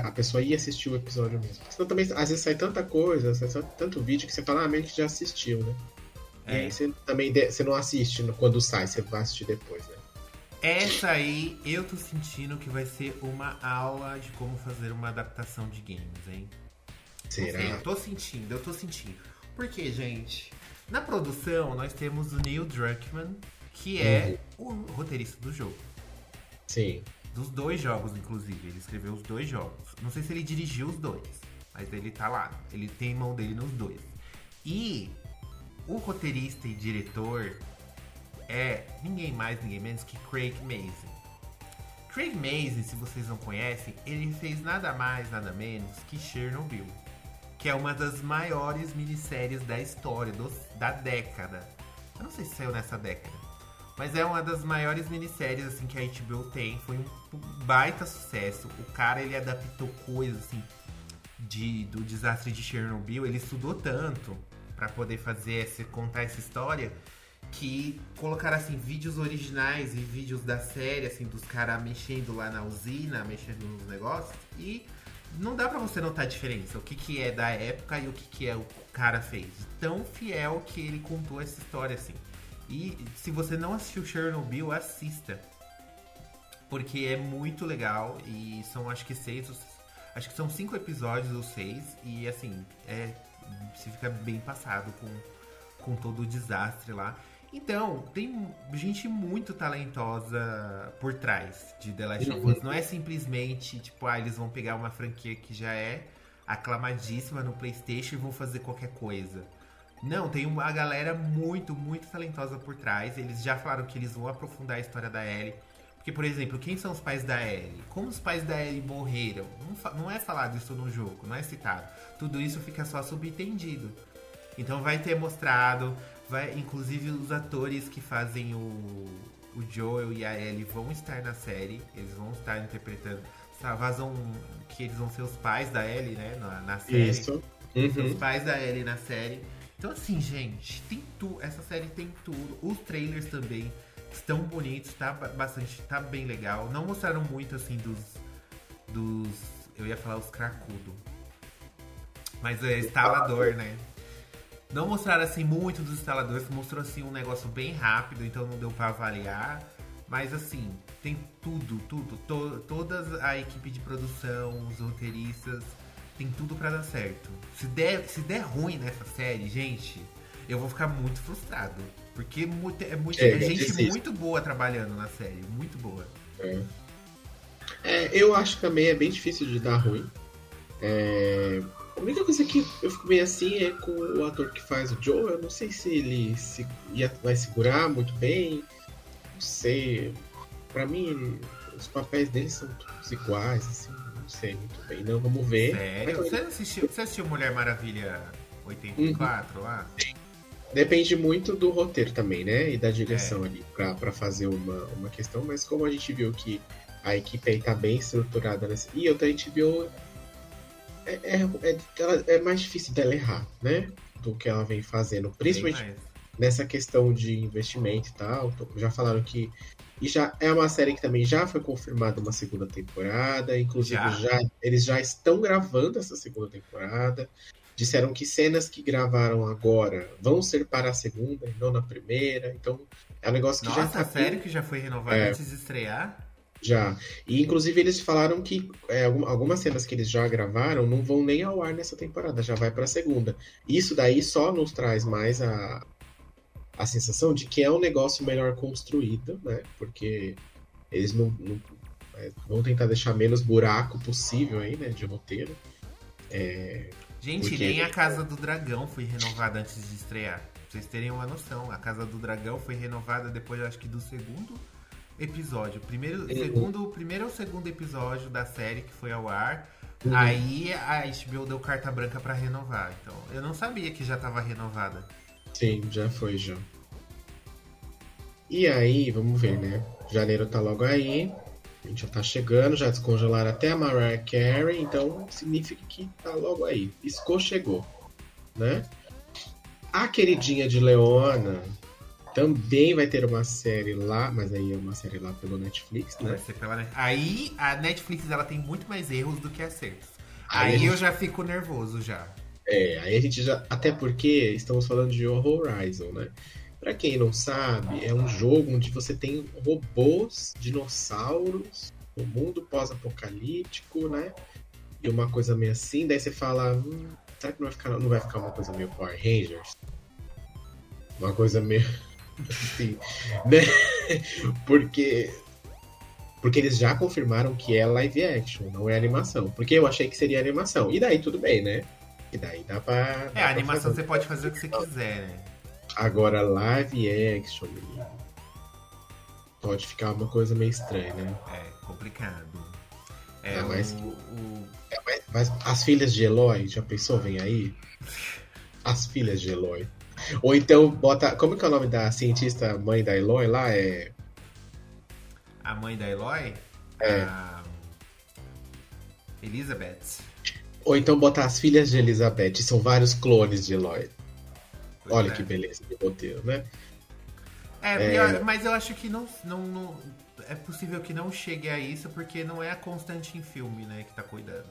a, pessoa ir assistir o episódio mesmo. Porque senão também, às vezes sai tanta coisa, sai tanto vídeo que você fala, ah, meio que já assistiu, né? E É. aí você também você não assiste quando sai, você vai assistir depois, né? Essa aí eu tô sentindo que vai ser uma aula de como fazer uma adaptação de games, hein? Não sei, Será? eu tô sentindo, eu tô sentindo. Porque, gente, Na produção, nós temos o Neil Druckmann, que é uhum. o roteirista do jogo. Sim. Dos dois jogos, inclusive. Ele escreveu os dois jogos. Não sei se ele dirigiu os dois, mas ele tá lá. Ele tem mão dele nos dois. E o roteirista e diretor é ninguém mais, ninguém menos que Craig Mazin. Craig Mazin, se vocês não conhecem, ele fez nada mais, nada menos que Chernobyl, que é uma das maiores minisséries da história, dos, da década. Eu não sei se saiu nessa década, mas é uma das maiores minisséries assim que a HBO tem. Foi um baita sucesso. O cara ele adaptou coisas assim de, do desastre de Chernobyl. Ele estudou tanto para poder fazer esse, contar essa história que colocaram assim vídeos originais e vídeos da série assim dos caras mexendo lá na usina, mexendo nos negócios e não dá para você notar a diferença, o que, que é da época e o que, que é o cara fez. Tão fiel que ele contou essa história assim. E se você não assistiu Chernobyl, assista. Porque é muito legal e são acho que seis, acho que são cinco episódios ou seis e assim, é você fica bem passado com, com todo o desastre lá. Então, tem gente muito talentosa por trás de The Last of Us. Não é simplesmente, tipo, ah, eles vão pegar uma franquia que já é aclamadíssima no PlayStation e vão fazer qualquer coisa. Não, tem uma galera muito, muito talentosa por trás. Eles já falaram que eles vão aprofundar a história da Ellie. Porque, por exemplo, quem são os pais da Ellie? Como os pais da Ellie morreram? Não, não é falado isso no jogo, não é citado. Tudo isso fica só subentendido. Então vai ter mostrado, vai, inclusive os atores que fazem o, o Joel e a Ellie vão estar na série, eles vão estar interpretando. Vazam que eles vão ser os pais da Ellie, né? Na, na série. Isso. Uhum. Os pais da Ellie na série. Então assim, gente, tem tudo. Essa série tem tudo. Os trailers também estão bonitos, tá bastante, tá bem legal. Não mostraram muito assim dos. dos. Eu ia falar os cracudo. Mas é instalador, né? Não mostraram assim muito dos instaladores, mostrou assim um negócio bem rápido, então não deu para avaliar. Mas assim, tem tudo, tudo, to, toda a equipe de produção, os roteiristas, tem tudo para dar certo. Se der, se der ruim nessa série, gente, eu vou ficar muito frustrado. Porque é muito, é, muito, é, é gente muito boa trabalhando na série, muito boa. É. é. eu acho que também é bem difícil de dar ruim. É, a única coisa que eu fico meio assim é com o ator que faz o Joe. Eu não sei se ele se, ia, vai segurar muito bem. Não sei. Pra mim, os papéis dele são todos iguais, assim. Não sei muito bem. Não, vamos ver. Sério? Você assistiu, você assistiu Mulher Maravilha 84 uhum. lá? Depende muito do roteiro também, né? E da direção é. ali pra, pra fazer uma, uma questão. Mas como a gente viu que a equipe aí tá bem estruturada nessa. E outra, a gente viu é, é, é, é, mais difícil dela errar, né? Do que ela vem fazendo. Principalmente nessa questão de investimento e tal. Já falaram que. E já é uma série que também já foi confirmada uma segunda temporada. Inclusive, já. já eles já estão gravando essa segunda temporada. Disseram que cenas que gravaram agora vão ser para a segunda e não na primeira. Então, é um negócio que Nossa, já tá. Série que já foi renovada é. antes de estrear? Já. E inclusive eles falaram que é, algumas cenas que eles já gravaram não vão nem ao ar nessa temporada, já vai pra segunda. Isso daí só nos traz mais a, a sensação de que é um negócio melhor construído, né? Porque eles não, não é, vão tentar deixar menos buraco possível aí, né? De roteiro. É, Gente, porque... nem a Casa do Dragão foi renovada antes de estrear. Pra vocês terem uma noção. A Casa do Dragão foi renovada depois, acho que do segundo episódio. Primeiro, uhum. segundo, primeiro ou segundo episódio da série que foi ao ar. Uhum. Aí a HBO deu carta branca para renovar. Então, eu não sabia que já tava renovada. Sim, já foi já. E aí, vamos ver, né? Janeiro tá logo aí. A gente já tá chegando, já descongelaram até a Mariah Carey, então significa que tá logo aí. Piscou, chegou, né? A queridinha de Leona, também vai ter uma série lá, mas aí é uma série lá pelo Netflix, né? Vai ser pela Aí a Netflix ela tem muito mais erros do que acertos. Aí, aí eu já fico nervoso já. É, aí a gente já. Até porque estamos falando de Horizon, né? Pra quem não sabe, é um jogo onde você tem robôs, dinossauros, um mundo pós-apocalíptico, né? E uma coisa meio assim, daí você fala, hum, será que não vai ficar, não vai ficar uma coisa meio Power Rangers? Uma coisa meio. Assim, né? Porque. Porque eles já confirmaram que é live action, não é animação. Porque eu achei que seria animação. E daí tudo bem, né? E daí dá pra. Dá É, a animação fazer. você pode fazer o que você quiser, né? Agora, live action, menino. Pode ficar uma coisa meio estranha, né? É, complicado. É, Não, mas- o, o- É, as filhas de Eloy, já pensou? Vem aí? As filhas de Eloy. Ou então bota. Como que é o nome da cientista mãe da Eloy lá? É. a mãe da Eloy, É. a Elizabeth. Ou então bota as filhas de Elizabeth. São vários clones de Eloy. Olha é. que beleza de roteiro, né? É, pior- mas eu acho que não, não, não- É possível que não chegue a isso, porque não é a Constantine Filme, né, que tá cuidando.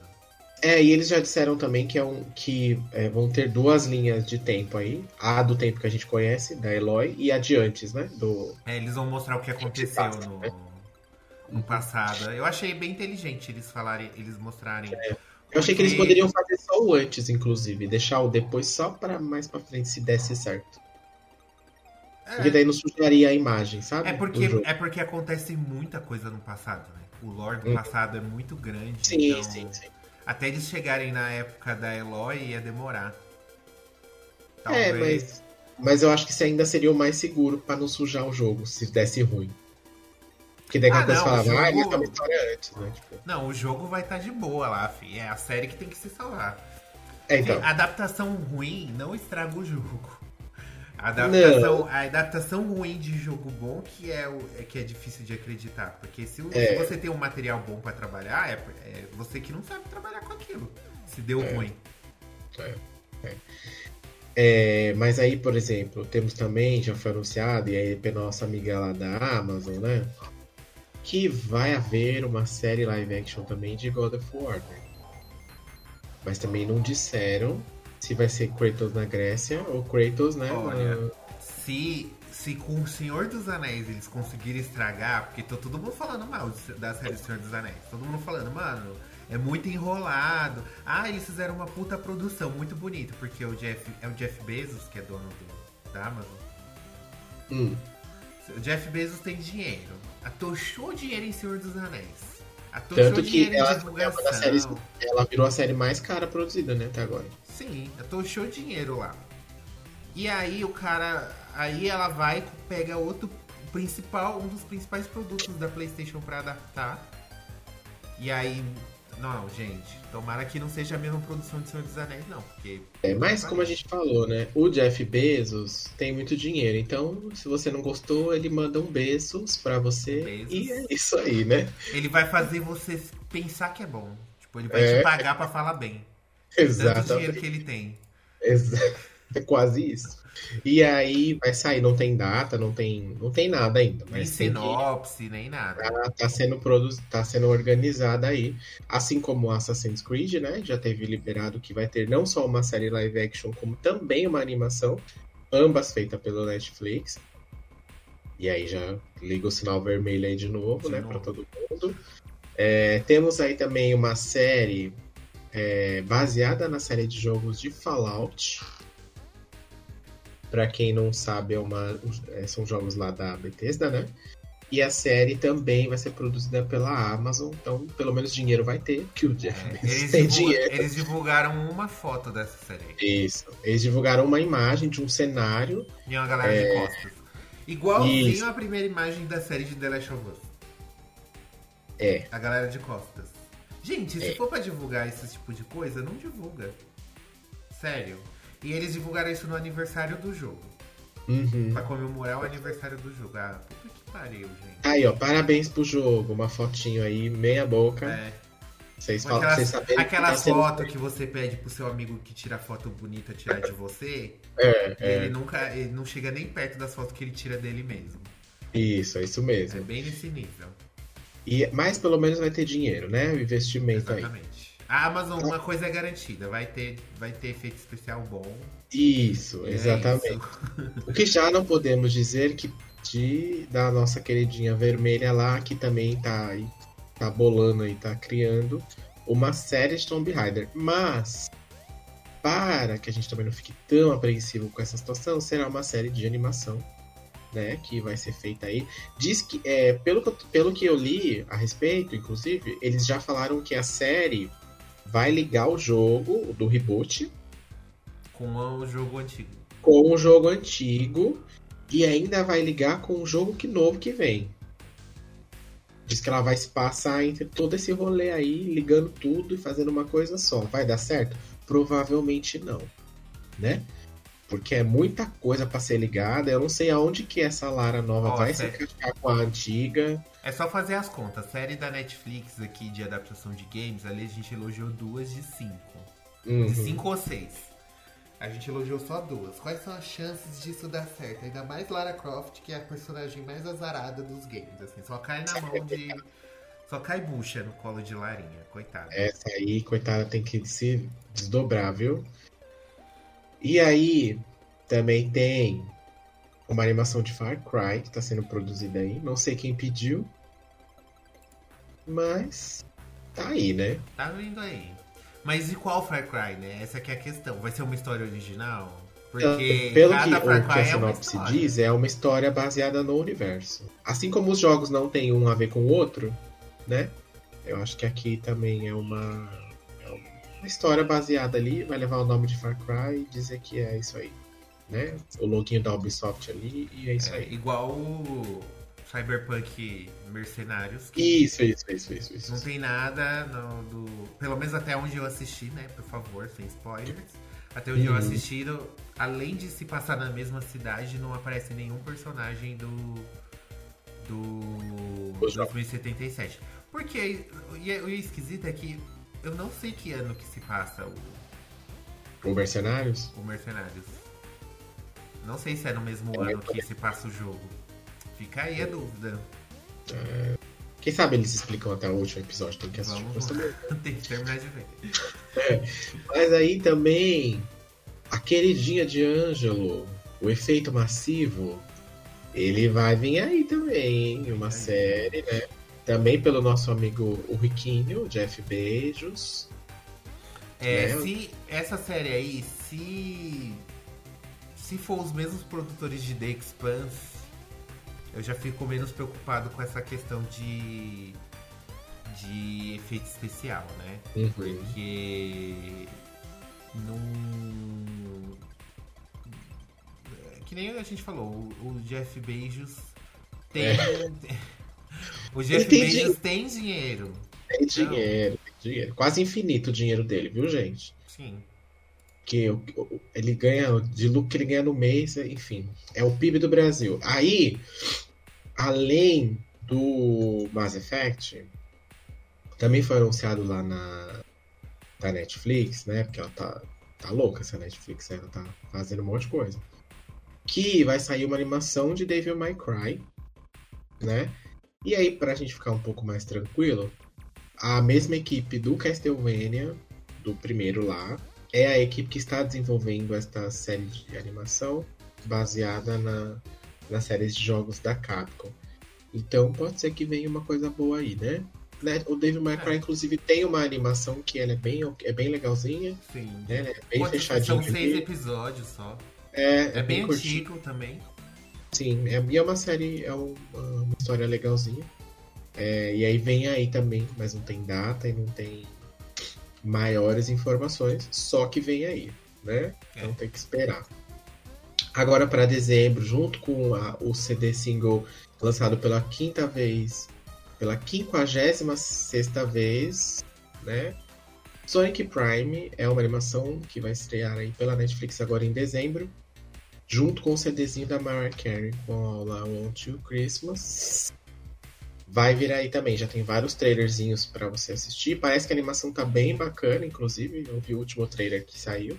É, e eles já disseram também que, é um, que é, vão ter duas linhas de tempo aí. A do tempo que a gente conhece, da Eloy, e a de antes, né? Do, É, eles vão mostrar o que aconteceu passa, no, né? no passado. Eu achei bem inteligente eles falarem, eles mostrarem. Eu achei que eles Porque- poderiam fazer só o antes, inclusive. Deixar o depois só pra mais pra frente, se desse certo. Porque É, daí não sujaria a imagem, sabe? é porque, é porque acontece muita coisa no passado, né? O lore do Hum. passado é muito grande. Sim, então, sim, sim. Até eles chegarem na época da Eloy ia demorar. É, mas, mas eu acho que isso ainda seria o mais seguro pra não sujar o jogo, se desse ruim. Porque daí Ah, aquela coisa não, o falava, ah, jogo- ele tá antes, né? Tipo, Não, o jogo vai estar de boa lá, fi. É a série que tem que se salvar. é, então. A adaptação ruim não estraga o jogo. A adaptação, a adaptação ruim de jogo bom que é, o, é que é difícil de acreditar. Porque se, É. se você tem um material bom pra trabalhar, é, é você que não sabe trabalhar com aquilo. Se deu É. ruim. É, mas aí, por exemplo, temos também, já foi anunciado, e aí pela nossa amiga lá da Amazon, né? Que vai haver uma série live action também de God of War, né? Mas também não disseram se vai ser Kratos na Grécia ou Kratos, né? Olha. na- Se, se com o Senhor dos Anéis eles conseguirem estragar, porque todo mundo falando mal da série do Senhor dos Anéis. Todo mundo falando, mano, é muito enrolado. Ah, eles fizeram uma puta produção muito bonita, porque o Jeff, é o Jeff Bezos, que é dono do, da Amazon. Hum, O Jeff Bezos tem dinheiro. Atochou dinheiro em Senhor dos Anéis. Atochou Tanto que dinheiro ela em é séries, ela virou a série mais cara produzida, né, até agora. Sim, atochou dinheiro lá. E aí o cara. Aí ela vai, pega outro principal, um dos principais produtos da Playstation pra adaptar. E aí. Não, gente, tomara que não seja a mesma produção de Senhor dos Anéis, não, porque. É, mas como a gente falou, né? O Jeff Bezos tem muito dinheiro, então se você não gostou, ele manda um Bezos pra você Bezos. e é isso aí, né? Ele vai fazer você pensar que é bom. Tipo, ele vai É. te pagar pra falar bem. Tanto dinheiro que ele tem. Exa- É quase isso. E aí vai sair, não tem data, não tem, não tem nada ainda, Nem mas que, sinopse, nem nada. tá, tá sendo produ... tá sendo organizada aí, assim como Assassin's Creed, né? Já teve liberado que vai ter não só uma série live action, como também uma animação, ambas feitas pelo Netflix. E aí já liga o sinal vermelho aí de novo, De né, para todo mundo. É, temos aí também uma série é, baseada na série de jogos de Fallout. Pra quem não sabe, é uma, é, são jogos lá da Bethesda, né? E a série também vai ser produzida pela Amazon, então pelo menos dinheiro vai ter, que o Jeff É, eles, tem divulga- dinheiro. eles divulgaram uma foto dessa série. Isso. Eles divulgaram uma imagem de um cenário. E uma galera de É. costas. Igualzinho Isso. a primeira imagem da série de The Last of Us. É. A galera de costas. Gente, se É. for pra divulgar esse tipo de coisa, não divulga. Sério. E eles divulgaram isso no aniversário do jogo. Uhum. Pra comemorar o aniversário do jogo. Ah, puta que pariu, gente. Aí, ó, parabéns pro jogo. Uma fotinho aí, meia boca. É. Vocês falam, aquelas vocês saberem que aquelas tá sendo- fotos que você pede pro seu amigo que tira foto bonita tirar de você, É, ele é. nunca ele não chega nem perto das fotos que ele tira dele mesmo. Isso, é isso É mesmo. bem nesse nível. E, mas pelo menos vai ter dinheiro, né? O investimento aí. A Amazon, uma coisa é garantida, vai ter, vai ter efeito especial bom. Isso, é exatamente. isso. O que já não podemos dizer que de da nossa queridinha vermelha lá, que também tá aí, tá bolando aí, tá criando uma série de Tomb Raider. Mas para que a gente também não fique tão apreensivo com essa situação, será uma série de animação, né, que vai ser feita aí. Diz que, é, pelo, pelo que eu li a respeito, inclusive, eles já falaram que a série vai ligar o jogo do reboot com o jogo antigo. Com o jogo antigo e ainda vai ligar com o jogo que novo que vem. Diz que ela vai se passar entre todo esse rolê aí, ligando tudo e fazendo uma coisa só. Vai dar certo? Provavelmente não, né? Porque é muita coisa para ser ligada. Eu não sei aonde que essa Lara nova vai se encaixar com a antiga. É só fazer as contas. Série da Netflix aqui de adaptação de games, ali a gente elogiou duas de cinco. Uhum. De cinco ou seis. A gente elogiou só duas. Quais são as chances disso dar certo? Ainda mais Lara Croft, que é a personagem mais azarada dos games. Assim, só cai na mão de. Só cai bucha no colo de Larinha, coitada. Essa aí, coitada, tem que se desdobrar, viu? E aí, também tem uma animação de Far Cry que está sendo produzida aí. Não sei quem pediu. Mas tá aí, né? Tá vindo aí. Mas e qual Far Cry, né? Essa aqui é a questão. Vai ser uma história original? Porque Pelo que, o que a é sinopse é diz, é uma história baseada no universo. Assim como os jogos não têm um a ver com o outro, né? Eu acho que aqui também é é uma história baseada ali, vai levar o nome de Far Cry e dizer que é isso aí. Né? O loginho da Ubisoft ali e é isso é, aí. Igual o Cyberpunk Mercenários. Isso, isso, isso, isso, isso. Não tem nada no, do. Pelo menos até onde eu assisti, né? Por favor, sem spoilers. Até onde uhum. eu assisti, além de se passar na mesma cidade, não aparece nenhum personagem do. Do. 2077. Porque. E o esquisito é que eu não sei que ano que se passa o. O Mercenários? O Mercenários. Não sei se é no mesmo é ano que se passa o jogo. Fica aí a dúvida. É... Quem sabe eles explicam até o último episódio, tem que assistir. Vamos tem que terminar de ver. É. Mas aí também, a queridinha de Ângelo, o efeito massivo, ele vai vir aí também, uma série, né? Também pelo nosso amigo o Riquinho, Jeff Beijos. É, né? se essa série aí, se se for os mesmos produtores de The Expanse, eu já fico menos preocupado com essa questão de de efeito especial, né? Uhum. Porque não que nem a gente falou, o, Jeff Bezos tem é. O Jeff Bezos tem dinheiro. Tem dinheiro, tem dinheiro. Quase infinito o dinheiro dele, viu, gente? Sim. Que ele ganha, de lucro que ele ganha no mês, enfim. É o PIB do Brasil. Aí, além do Mass Effect, também foi anunciado lá na da Netflix, né? Porque ela tá, tá louca essa Netflix, ela tá fazendo um monte de coisa. Que vai sair uma animação de Devil May Cry, né? E aí, pra gente ficar um pouco mais tranquilo, a mesma equipe do Castlevania, do primeiro lá, é a equipe que está desenvolvendo esta série de animação baseada na, nas séries de jogos da Capcom. Então pode ser que venha uma coisa boa aí, né? né? O Devil May Cry, é. inclusive, tem uma animação que ela é bem, é bem legalzinha. Sim. Né? É bem fechadinha. São seis episódios só. É, é, é bem, bem antigo também. Sim, é, e é uma série, é uma, uma história legalzinha. É, e aí vem aí também, mas não tem data e não tem maiores informações, só que vem aí, né? Então tem que esperar. Agora para dezembro, junto com a, o CD single lançado pela quinta vez, pela quinquagésima sexta vez, né? Sonic Prime é uma animação que vai estrear aí pela Netflix agora em dezembro, junto com o CDzinho da Mariah Carey com a aula Want You Christmas. Vai vir aí também, já tem vários trailerzinhos para você assistir. Parece que a animação tá bem bacana, inclusive. Eu vi o último trailer que saiu.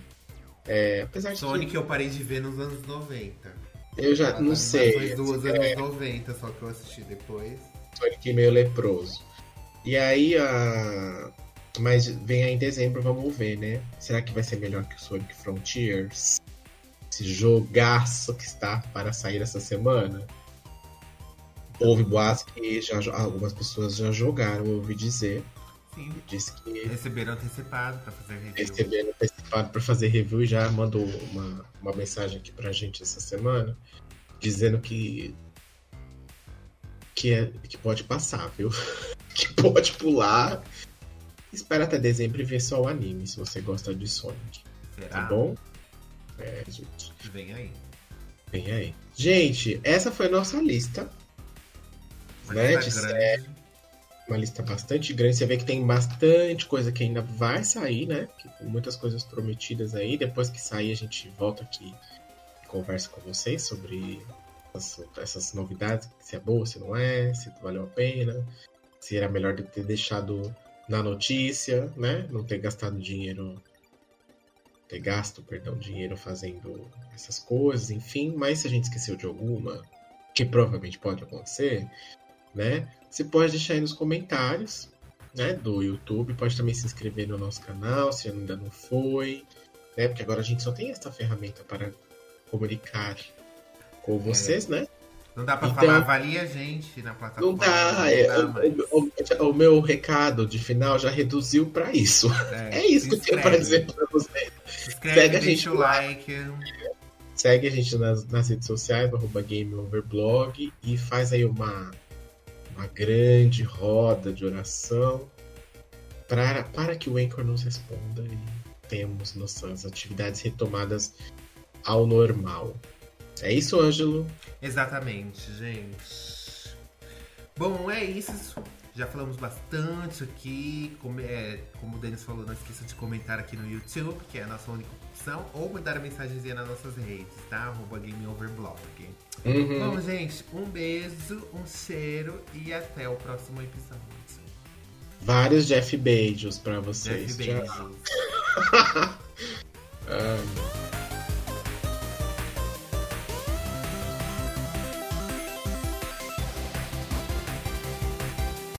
É, apesar de Sonic que... eu parei de ver nos anos 90. Eu já Ela não sei. anos é... 90, só que eu assisti depois. Sonic meio leproso. E aí, a... mas vem aí em dezembro, vamos ver, né? Será que vai ser melhor que o Sonic Frontiers? Esse jogaço que está para sair essa semana? Houve boatos que já, algumas pessoas já jogaram, ouvi dizer. Sim. Disse que Receberam antecipado pra fazer review. receberam antecipado para fazer review e já mandou uma, uma mensagem aqui pra gente essa semana dizendo que que, é, que pode passar, viu? que pode pular. Espera até dezembro e ver só o anime, se você gosta de Sonic. Será? Tá bom? É, gente. Vem aí. Vem aí. Gente, essa foi a nossa lista. Uma Né, de grande. Uma lista bastante grande. Você vê que tem bastante coisa que ainda vai sair, né? Muitas coisas prometidas aí. Depois que sair, a gente volta aqui e conversa com vocês sobre essas, essas novidades, se é boa, se não é, se valeu a pena, se era melhor ter deixado na notícia, né? Não ter gastado dinheiro, ter gasto, perdão, dinheiro fazendo essas coisas, enfim. Mas se a gente esqueceu de alguma, que provavelmente pode acontecer, né? Você pode deixar aí nos comentários, né? Do YouTube, pode também se inscrever no nosso canal, se ainda não foi, né? Porque agora a gente só tem essa ferramenta para comunicar com vocês, né? Não dá pra Então- falar, avalia a gente na plataforma. Não dá. não é, dá o- mais. o, o- o meu recado de final já reduziu para isso. É isso que eu tenho para dizer para vocês. Se Segue deixa gente o like. Segue a gente nas, nas redes sociais, arroba GameOverblog, e faz aí uma, uma grande roda de oração para, para que o Anchor nos responda e tenhamos nossas atividades retomadas ao normal. É isso, Ângelo? Exatamente, gente. Bom, é isso. Já falamos bastante aqui. Como, é, como o Denis falou, não esqueça de comentar aqui no YouTube, que é a nossa única opção, ou mandar a mensagenzinha nas nossas redes, tá? Arroba GameOverblog. Uhum. Bom, gente, um beijo, um cheiro e até o próximo episódio. Vários Jeff Bezos para vocês. Jeff. Ai,